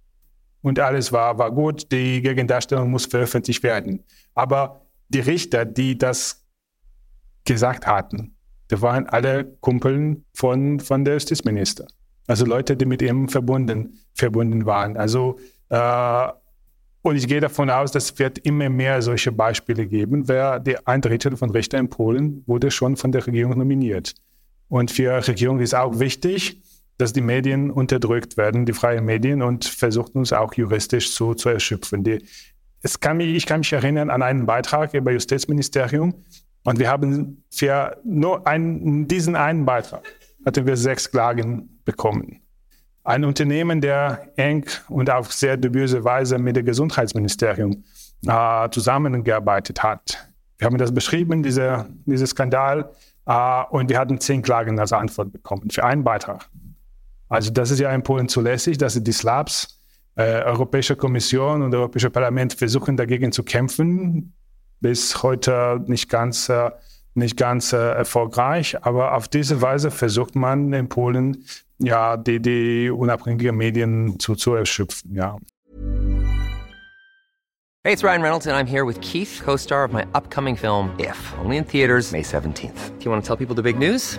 und alles war, war gut, die Gegendarstellung muss veröffentlicht werden. Aber die Richter, die das gesagt hatten, die waren alle Kumpeln von, von der Justizminister. Also Leute, die mit ihm verbunden, verbunden waren. Also äh, und ich gehe davon aus, dass wird immer mehr solche Beispiele geben. Wer ein Drittel von Richtern in Polen wurde schon von der Regierung nominiert. Und für die Regierung ist auch wichtig, dass die Medien unterdrückt werden, die freien Medien, und versucht uns auch juristisch so zu erschöpfen. Die, es kann mich, ich kann mich erinnern an einen Beitrag über Justizministerium, und wir haben für nur einen, diesen einen Beitrag hatten wir sechs Klagen bekommen. Ein Unternehmen, der eng und auf sehr dubiose Weise mit dem Gesundheitsministerium äh, zusammengearbeitet hat. Wir haben das beschrieben, diese, dieser Skandal, äh, und wir hatten zehn Klagen als Antwort bekommen für einen Beitrag. Also das ist ja in Polen zulässig, dass die SLABs, äh, Europäische Kommission und Europäische Parlament versuchen dagegen zu kämpfen. Bis heute nicht ganz äh, nicht ganz äh, erfolgreich, aber auf diese Weise versucht man in Polen ja die, die unabhängige Medien zu, zu erschöpfen, ja. Hey, it's Ryan Reynolds and I'm here with Keith, co-star of my upcoming film If, only in theaters May 17th. Do you want to tell people the big news?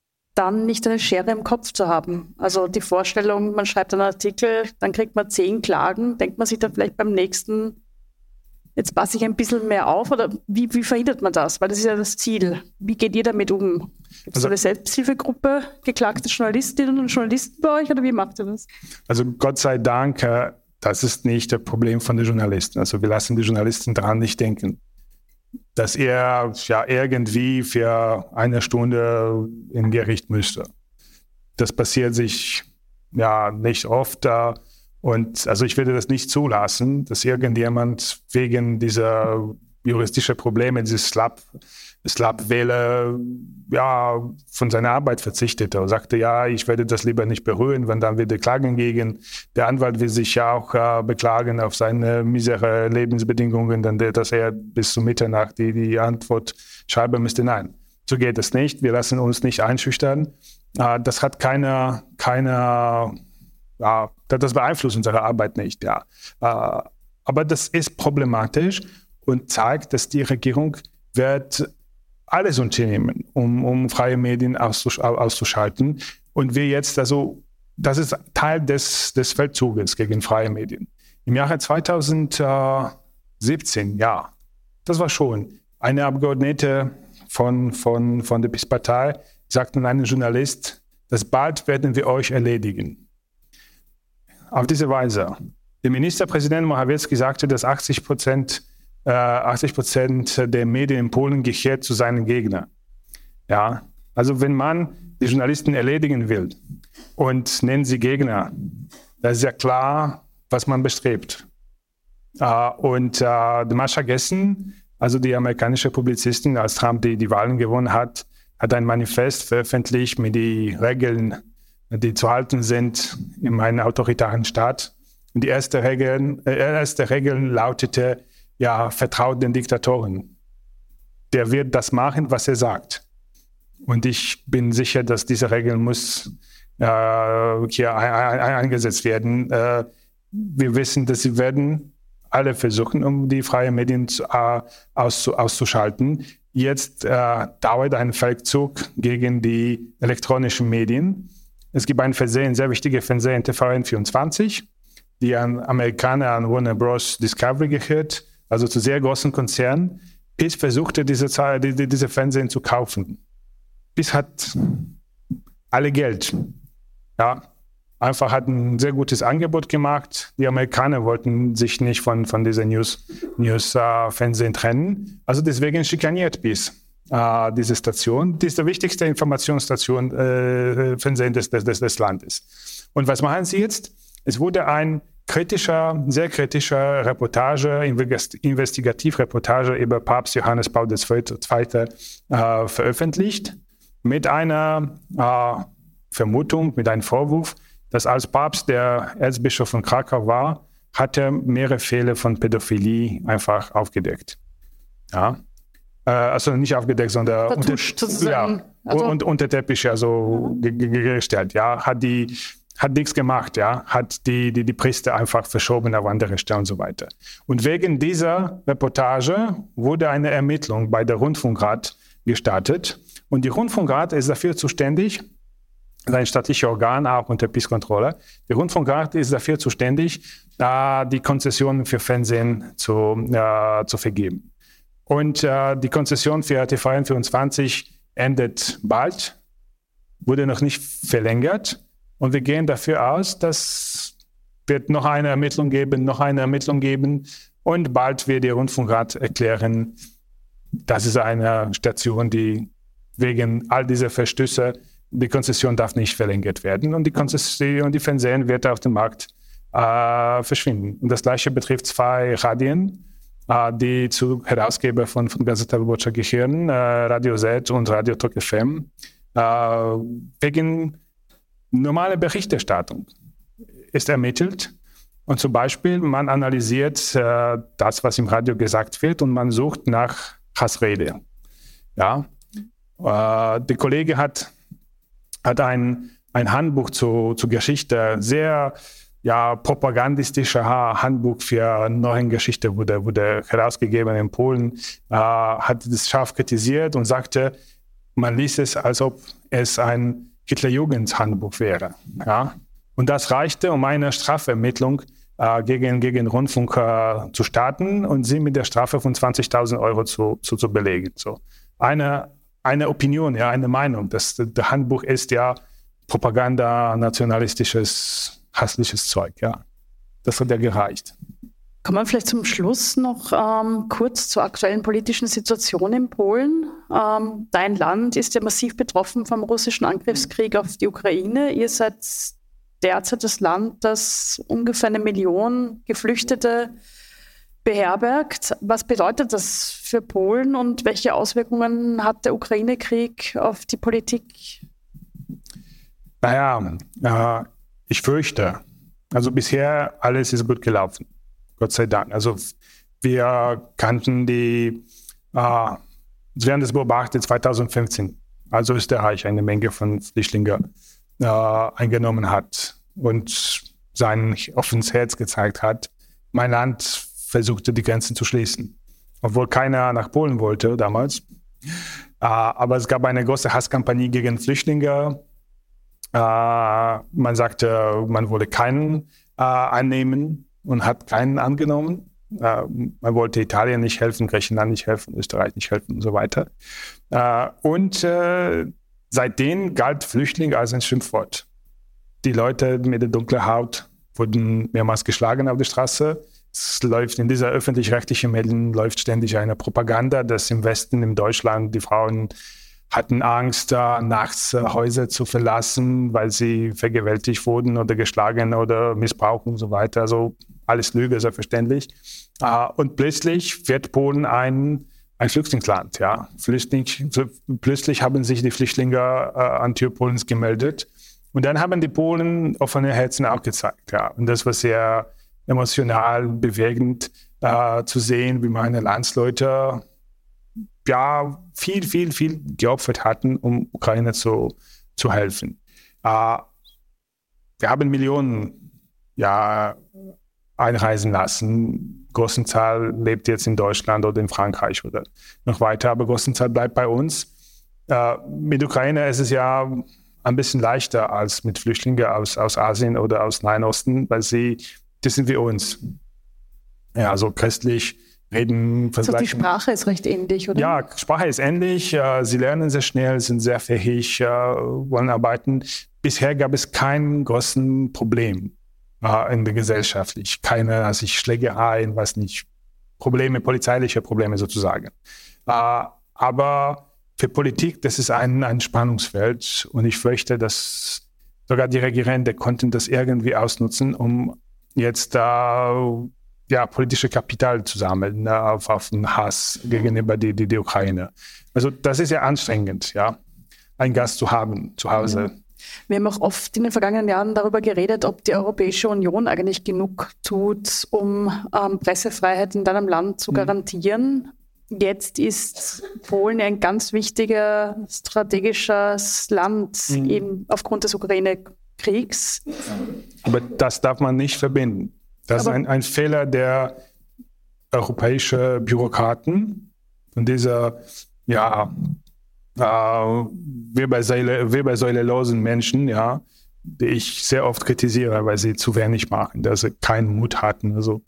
dann nicht eine Schere im Kopf zu haben. Also die Vorstellung, man schreibt einen Artikel, dann kriegt man zehn Klagen, denkt man sich dann vielleicht beim nächsten, jetzt passe ich ein bisschen mehr auf oder wie, wie verhindert man das? Weil das ist ja das Ziel. Wie geht ihr damit um? Gibt es also, so eine Selbsthilfegruppe geklagte Journalistinnen und Journalisten bei euch oder wie macht ihr das? Also Gott sei Dank, äh, das ist nicht das Problem von den Journalisten. Also wir lassen die Journalisten daran nicht denken dass er ja irgendwie für eine Stunde in Gericht müsste. Das passiert sich ja nicht oft. Und also ich würde das nicht zulassen, dass irgendjemand wegen dieser juristischen Probleme, dieses Slap, Slap-Wähler, ja, von seiner Arbeit verzichtete und sagte, ja, ich werde das lieber nicht berühren, wenn dann wieder klagen gegen. Der Anwalt will sich ja auch äh, beklagen auf seine misere Lebensbedingungen, dann, dass er bis zu Mitternacht die, die Antwort schreiben müsste. Nein, so geht es nicht. Wir lassen uns nicht einschüchtern. Äh, das hat keine, keine, ja, das beeinflusst unsere Arbeit nicht, ja. Äh, aber das ist problematisch und zeigt, dass die Regierung wird alles unternehmen, um, um freie Medien auszusch auszuschalten. Und wir jetzt, also, das ist Teil des, des Feldzuges gegen freie Medien. Im Jahre 2017, ja, das war schon. Eine Abgeordnete von, von, von der PIS-Partei sagte an einen Journalist, dass bald werden wir euch erledigen. Auf diese Weise. Der Ministerpräsident Morawiecki sagte, dass 80 Prozent 80 äh, Prozent der Medien in Polen gehört zu seinen Gegnern. Ja, also wenn man die Journalisten erledigen will und nennen sie Gegner, da ist ja klar, was man bestrebt. Uh, und uh, Mascha Gessen, also die amerikanische Publizistin, als Trump die, die Wahlen gewonnen hat, hat ein Manifest veröffentlicht mit den Regeln, die zu halten sind in einem autoritären Staat. Und die erste Regel, äh, erste Regel lautete, ja, vertraut den Diktatoren. Der wird das machen, was er sagt. Und ich bin sicher, dass diese Regel muss äh, hier eingesetzt werden. Äh, wir wissen, dass sie werden alle versuchen, um die freien Medien zu, äh, auszu, auszuschalten. Jetzt äh, dauert ein Feldzug gegen die elektronischen Medien. Es gibt ein Fernsehen, sehr wichtiges Fernsehen, TVN24, die an Amerikaner an Warner Bros. Discovery gehört also zu sehr großen Konzernen. PIS versuchte, diese, diese Fernsehen zu kaufen. PIS hat alle Geld. Ja, einfach hat ein sehr gutes Angebot gemacht. Die Amerikaner wollten sich nicht von, von dieser News-Fernsehen News, äh, trennen. Also deswegen schikaniert PIS äh, diese Station. Die ist die wichtigste Informationsstation äh, Fernsehen des, des, des Landes. Und was machen sie jetzt? Es wurde ein kritische, sehr kritische Reportage, Investigativreportage über Papst Johannes Paul II. Äh, veröffentlicht mit einer äh, Vermutung, mit einem Vorwurf, dass als Papst der Erzbischof von Krakau war, hat er mehrere Fälle von Pädophilie einfach aufgedeckt. Ja. Äh, also nicht aufgedeckt, sondern Vertuscht, unter, ja, also, und, unter Teppich also mhm. gestellt. Ja, hat die hat nichts gemacht, ja, hat die, die, die Priester einfach verschoben auf andere Stellen und so weiter. Und wegen dieser Reportage wurde eine Ermittlung bei der Rundfunkrat gestartet. Und die Rundfunkrat ist dafür zuständig, ein staatliches Organ, auch unter PIS-Kontrolle. Die Rundfunkrat ist dafür zuständig, die Konzessionen für Fernsehen zu, äh, zu vergeben. Und äh, die Konzession für TV 24 endet bald, wurde noch nicht verlängert. Und wir gehen dafür aus, dass wird noch eine Ermittlung geben, noch eine Ermittlung geben. Und bald wird der Rundfunkrat erklären, das ist eine Station, die wegen all dieser Verstöße die Konzession darf nicht verlängert werden und die Konzession, die Fernsehen wird auf dem Markt äh, verschwinden. Und das gleiche betrifft zwei Radien, äh, die zu Herausgeber von, von Gazeta Wyborcza gehören, äh, Radio Z und Radio Tok FM, äh, wegen normaler Berichterstattung ist ermittelt. Und zum Beispiel, man analysiert äh, das, was im Radio gesagt wird und man sucht nach Hassrede. Ja, äh, der Kollege hat hat ein, ein Handbuch zu, zur Geschichte, sehr ja, propagandistische Handbuch für neue Geschichte wurde, wurde herausgegeben in Polen, äh, hat das scharf kritisiert und sagte, man liest es, als ob es ein Hitlerjugends-Handbuch wäre. Ja? Und das reichte, um eine Strafvermittlung äh, gegen, gegen Rundfunk äh, zu starten und sie mit der Strafe von 20.000 Euro zu, zu, zu belegen. So. Eine eine Opinion, ja, eine Meinung. Das, das Handbuch ist ja Propaganda, nationalistisches, hassliches Zeug, ja. Das hat ja gereicht. Kommen wir vielleicht zum Schluss noch ähm, kurz zur aktuellen politischen Situation in Polen. Ähm, dein Land ist ja massiv betroffen vom russischen Angriffskrieg auf die Ukraine. Ihr seid derzeit das Land, das ungefähr eine Million Geflüchtete beherbergt. Was bedeutet das für Polen und welche Auswirkungen hat der Ukraine-Krieg auf die Politik? Naja, äh, ich fürchte, also bisher alles ist gut gelaufen. Gott sei Dank. Also wir kannten die, äh, haben das beobachtet 2015, als Österreich eine Menge von Flüchtlingen äh, eingenommen hat und sein offenes Herz gezeigt hat. Mein Land versuchte, die Grenzen zu schließen. Obwohl keiner nach Polen wollte damals. Äh, aber es gab eine große Hasskampagne gegen Flüchtlinge. Äh, man sagte, man wolle keinen äh, annehmen und hat keinen angenommen. Uh, man wollte Italien nicht helfen, Griechenland nicht helfen, Österreich nicht helfen und so weiter. Uh, und uh, seitdem galt Flüchtling als ein Schimpfwort. Die Leute mit der dunklen Haut wurden mehrmals geschlagen auf der Straße. Es läuft in dieser öffentlich-rechtlichen Medien läuft ständig eine Propaganda, dass im Westen, in Deutschland, die Frauen hatten Angst, nachts äh, Häuser zu verlassen, weil sie vergewaltigt wurden oder geschlagen oder missbraucht und so weiter. Also alles Lüge, selbstverständlich. Äh, und plötzlich wird Polen ein, ein Flüchtlingsland. Ja. Flüchtling, plötzlich haben sich die Flüchtlinge äh, an Tür Polens gemeldet. Und dann haben die Polen offene Herzen auch gezeigt. Ja. Und das war sehr emotional bewegend äh, zu sehen, wie meine Landsleute ja viel, viel, viel geopfert hatten, um Ukraine zu, zu helfen. Äh, wir haben Millionen ja, einreisen lassen. Großen Zahl lebt jetzt in Deutschland oder in Frankreich oder noch weiter, aber großen Zahl bleibt bei uns. Äh, mit Ukraine ist es ja ein bisschen leichter als mit Flüchtlingen aus, aus Asien oder aus Nahen Osten, weil sie das sind wir uns. Ja, also christlich reden. Also die Sprache ist recht ähnlich, oder? Ja, Sprache ist ähnlich. Äh, sie lernen sehr schnell, sind sehr fähig, äh, wollen arbeiten. Bisher gab es kein großen Problem äh, in der gesellschaftlich. Keine, also ich Schlägereien, was nicht. Probleme, polizeiliche Probleme sozusagen. Aber für Politik, das ist ein, ein Spannungsfeld und ich fürchte, dass sogar die Regierenden konnten das irgendwie ausnutzen, um jetzt äh, ja, politische Kapital zu sammeln ne, auf, auf den Hass gegenüber die, die, die Ukraine. Also das ist ja anstrengend, ja, einen Gast zu haben zu Hause. Wir haben auch oft in den vergangenen Jahren darüber geredet, ob die Europäische Union eigentlich genug tut, um ähm, Pressefreiheit in deinem Land zu mhm. garantieren. Jetzt ist Polen ein ganz wichtiger strategisches Land, mhm. eben aufgrund des Ukraine-Kriegs. Aber das darf man nicht verbinden. Das Aber ist ein, ein Fehler der europäischen Bürokraten und dieser, ja, äh, Wirbelsäule, wirbelsäulelosen Menschen, ja, die ich sehr oft kritisiere, weil sie zu wenig machen, dass sie keinen Mut hatten. Also,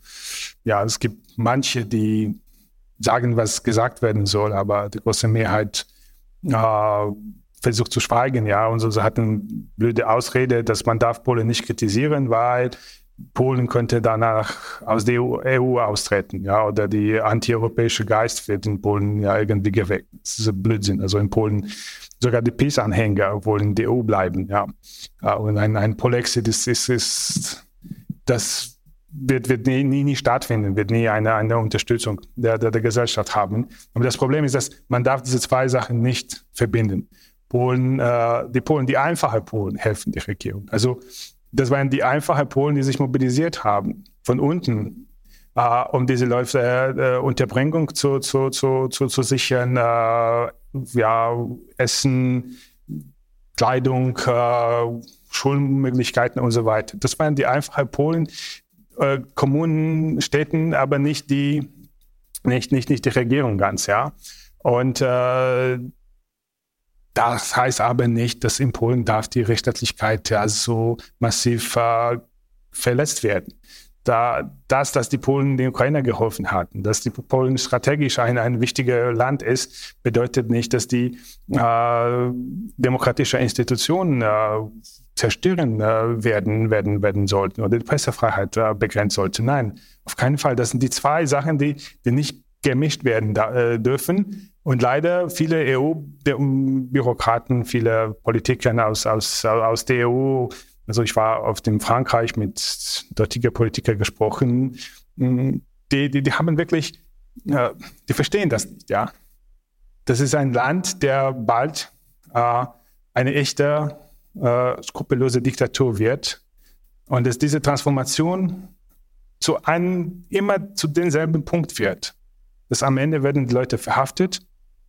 ja, es gibt manche, die sagen, was gesagt werden soll, aber die große Mehrheit äh, versucht zu schweigen, ja. Und so, so hat eine blöde Ausrede, dass man darf Polen nicht kritisieren, weil Polen könnte danach aus der EU, EU austreten, ja, oder die antieuropäische Geist wird in Polen ja irgendwie geweckt. Das ist Blödsinn. Also in Polen sogar die Peace-Anhänger wollen in der EU bleiben, ja. Und ein, ein Polexit ist, ist, ist das wird, wird nie, nie, nie stattfinden, wird nie eine, eine Unterstützung der, der, der Gesellschaft haben. Aber das Problem ist, dass man darf diese zwei Sachen nicht verbinden. Polen, äh, die Polen, die einfache Polen helfen die Regierung. Also das waren die einfachen Polen, die sich mobilisiert haben von unten, äh, um diese Leute äh, Unterbringung zu, zu, zu, zu, zu sichern, äh, ja, Essen, Kleidung, äh, Schulmöglichkeiten und so weiter. Das waren die einfachen Polen, äh, Kommunen, Städten, aber nicht die, nicht, nicht, nicht die Regierung ganz, ja. Und äh, das heißt aber nicht, dass in Polen darf die Rechtsstaatlichkeit ja so massiv äh, verletzt werden. Da, das, dass die Polen den Ukrainer geholfen hatten, dass die Polen strategisch ein, ein wichtiges Land ist, bedeutet nicht, dass die äh, demokratische Institutionen äh, zerstören äh, werden, werden, werden sollten oder die Pressefreiheit äh, begrenzt sollte. Nein, auf keinen Fall. Das sind die zwei Sachen, die, die nicht gemischt werden da, äh, dürfen. Und leider viele EU-Bürokraten, viele Politiker aus, aus, aus der EU, also ich war auf dem Frankreich mit dortigen Politikern gesprochen, mm, die, die, die haben wirklich, äh, die verstehen das nicht, ja. Das ist ein Land, der bald äh, eine echte äh, skrupellose Diktatur wird und dass diese Transformation zu einem, immer zu denselben Punkt führt. Dass am Ende werden die Leute verhaftet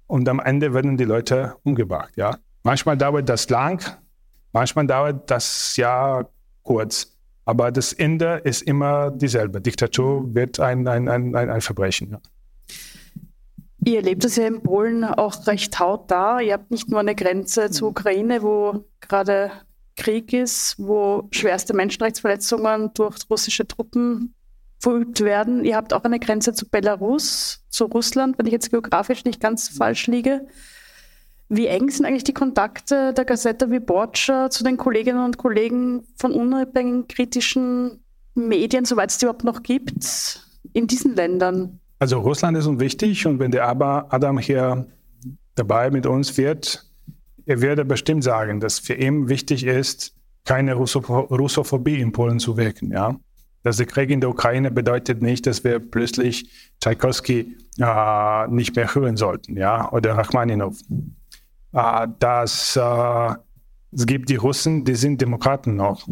und am Ende werden die Leute umgebracht. Ja? Manchmal dauert das lang, manchmal dauert das ja kurz, aber das Ende ist immer dieselbe. Diktatur wird ein, ein, ein, ein Verbrechen. Ja. Ihr erlebt es ja in Polen auch recht hautnah. Ihr habt nicht nur eine Grenze zur Ukraine, wo gerade Krieg ist, wo schwerste Menschenrechtsverletzungen durch russische Truppen verübt werden. Ihr habt auch eine Grenze zu Belarus, zu Russland, wenn ich jetzt geografisch nicht ganz falsch liege. Wie eng sind eigentlich die Kontakte der Gazeta Wyborcza zu den Kolleginnen und Kollegen von unabhängigen kritischen Medien, soweit es die überhaupt noch gibt, in diesen Ländern? Also Russland ist uns wichtig und wenn der Adam hier dabei mit uns wird, er würde bestimmt sagen, dass für ihn wichtig ist, keine Russophobie in Polen zu wirken. Ja? Dass der Krieg in der Ukraine bedeutet nicht, dass wir plötzlich Tchaikovsky äh, nicht mehr hören sollten, ja, oder Rachmaninov. Äh, dass äh, es gibt die Russen, die sind Demokraten noch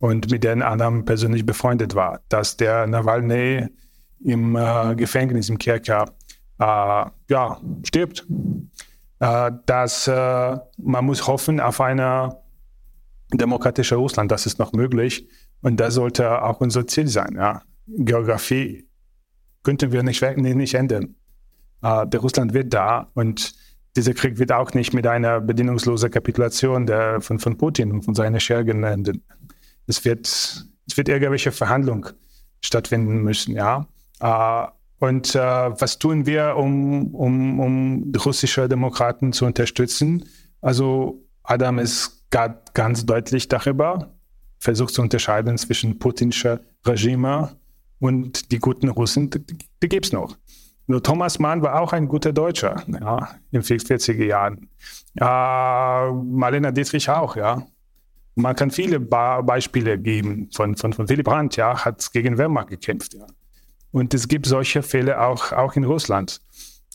und mit denen Adam persönlich befreundet war. Dass der Nawalny im äh, Gefängnis, im Kerker, äh, ja, stirbt. Äh, dass man muss hoffen auf eine demokratische Russland, das ist noch möglich und das sollte auch unser Ziel sein. Ja. Geografie könnten wir nicht, nicht ändern. Äh, der Russland wird da und dieser Krieg wird auch nicht mit einer bedingungslosen Kapitulation der, von, von Putin und von seinen Schergen enden. Es wird, es wird irgendwelche Verhandlungen stattfinden müssen, ja. Äh, und äh, was tun wir, um, um, um russische Demokraten zu unterstützen? Also Adam ist ganz deutlich darüber, versucht zu unterscheiden zwischen putinscher Regime und die guten Russen, die, gibt es noch. Nur Thomas Mann war auch ein guter Deutscher ja, in den 40er Jahren. Äh, Marlena Dietrich auch, ja. man kann viele ba Beispiele geben. Von, von, von Willy Brandt, ja, hat gegen Wehrmacht gekämpft. Ja. Und es gibt solche Fälle auch, auch in Russland.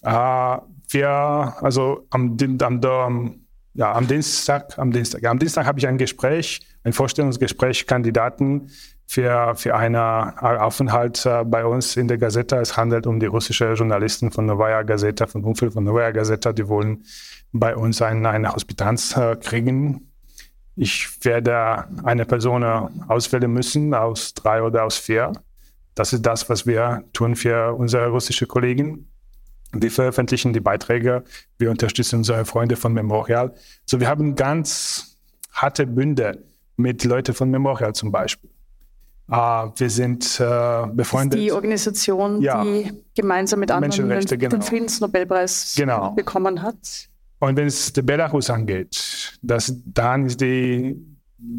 Äh, wir, also am, am, am, ja, am Dienstag, am Dienstag, ja, am Dienstag habe ich ein Gespräch, ein Vorstellungsgespräch, Kandidaten für, für einen Aufenthalt äh, bei uns in der Gazeta. Es handelt um die russische Journalisten von Novaya Gazeta, von Umfeld von Novaya Gazeta, die wollen bei uns eine, eine Hospitanz äh, kriegen ich werde eine Person auswählen müssen aus drei oder aus vier. Das ist das, was wir tun für unsere russische Kollegen. Wir veröffentlichen die Beiträge, wir unterstützen unsere Freunde von Memorial. So, wir haben ganz harte Bünde mit Leuten von Memorial zum Beispiel. Uh, wir sind uh, befreundet. die Organisation, ja. die gemeinsam mit anderen den, genau. den Friedensnobelpreis genau. bekommen hat. Und wenn es die Belarus angeht, das, dann ist die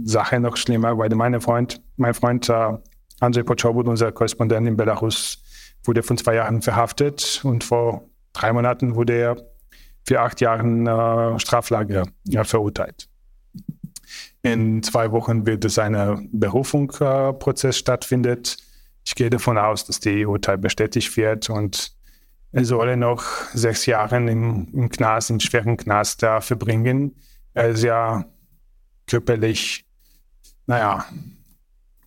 Sache noch schlimmer, weil mein Freund, mein Freund uh, Andrzej Poczobut, unser Korrespondent in Belarus, wurde von zwei Jahren verhaftet und vor drei Monaten wurde er für acht Jahre uh, Straflager ja, verurteilt. In zwei Wochen wird es ein Berufungsprozess uh, stattfindet. Ich gehe davon aus, dass die Urteil bestätigt wird und er solle noch sechs Jahre im, im Knast, im schweren Knast da verbringen. Er ist ja körperlich, naja,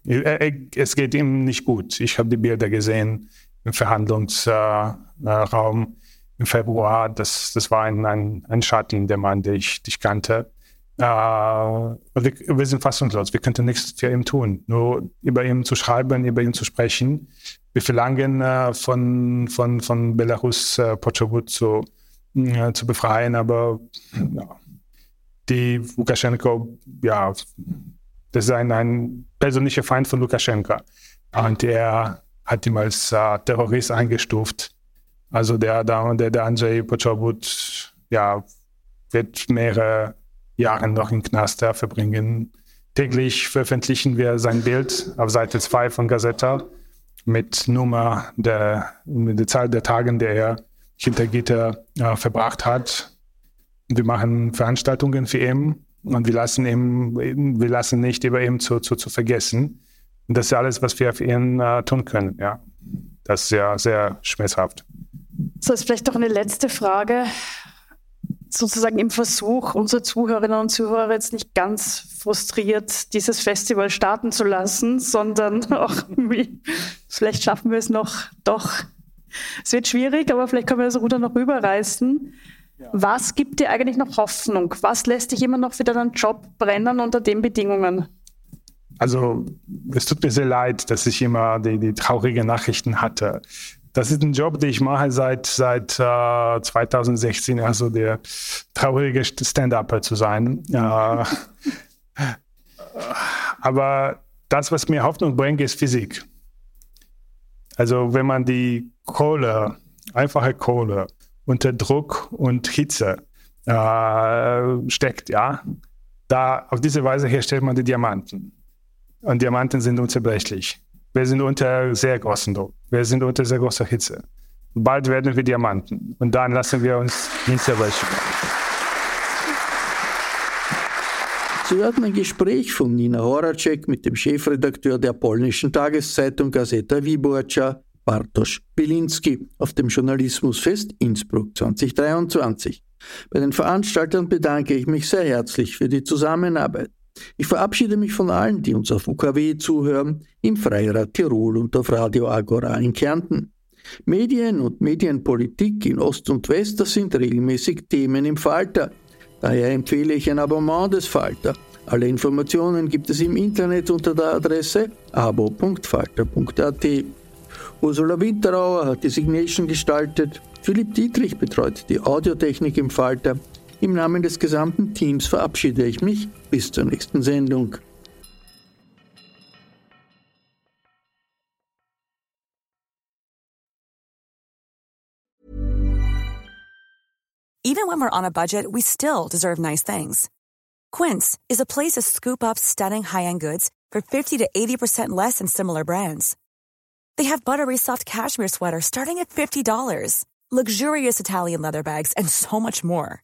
es geht ihm nicht gut. Ich habe die Bilder gesehen im Verhandlungsraum im Februar. Das, das war ein, ein, ein Schatten, der Mann, den ich, den ich kannte. Äh, wir, wir, sind fassungslos. Wir könnten nichts für ihn tun. Nur über ihn zu schreiben, über ihn zu sprechen. Wir verlangen äh, von, von, von Belarus äh, Pochobut zu, äh, zu befreien, aber ja, die Lukaschenko, ja, das ist ein, ein persönlicher Feind von Lukaschenko. Und er hat ihn als äh, Terrorist eingestuft. Also der, der, der Andrzej Pochobut, ja, wird mehrere Jahre noch im Knast verbringen. Täglich veröffentlichen wir sein Bild auf Seite 2 von Gazeta mit Nummer der, mit der Zahl der Tage, die er hinter Gitter äh, verbracht hat. Wir machen Veranstaltungen für ihn und wir lassen ihm, wir lassen nicht über ihn zu, zu, zu vergessen. Und das ist alles, was wir für ihn äh, tun können. Ja, das ist ja sehr schmerzhaft. So, ist vielleicht noch eine letzte Frage sozusagen im Versuch, unsere Zuhörerinnen und Zuhörer jetzt nicht ganz frustriert dieses Festival starten zu lassen, sondern *laughs* auch vielleicht schaffen wir es noch doch. Es wird schwierig, aber vielleicht können wir das Ruder noch rüberreißen. Ja. Was gibt dir eigentlich noch Hoffnung? Was lässt dich immer noch für deinen Job brennen unter den Bedingungen? Also es tut mir sehr leid, dass ich immer die, die traurigen Nachrichten hatte. Das ist ein Job, den ich mache seit, seit äh, 2016, also der traurige Stand-Upper zu sein. Äh, *laughs* aber das, was mir Hoffnung bringt, ist Physik. Also wenn man die Kohle, einfache Kohle, unter Druck und Hitze äh, steckt, ja, da auf diese Weise herstellt man die Diamanten. Und Diamanten sind unzerbrechlich. Wir sind unter sehr großem Druck. Wir sind unter sehr großer Hitze. Bald werden wir Diamanten. Und dann lassen wir uns nicht zerbrechen. Sie hörten ein Gespräch von Nina Horacek mit dem Chefredakteur der polnischen Tageszeitung Gazeta Wyborcza, Bartosz Bilinski, auf dem Journalismusfest Innsbruck 2023. Bei den Veranstaltern bedanke ich mich sehr herzlich für die Zusammenarbeit. Ich verabschiede mich von allen, die uns auf UKW zuhören, im Freirad Tirol und auf Radio Agora in Kärnten. Medien und Medienpolitik in Ost und West, das sind regelmäßig Themen im Falter. Daher empfehle ich ein Abonnement des Falter. Alle Informationen gibt es im Internet unter der Adresse abo.falter.at. Ursula Winterauer hat die Signation gestaltet. Philipp Dietrich betreut die Audiotechnik im Falter. Im Namen des gesamten Teams verabschiede ich mich. Bis zur nächsten Sendung. Even when we're on a budget, we still deserve nice things. Quince is a place to scoop up stunning high-end goods for 50 to 80% less than similar brands. They have buttery soft cashmere sweaters starting at $50, luxurious Italian leather bags, and so much more.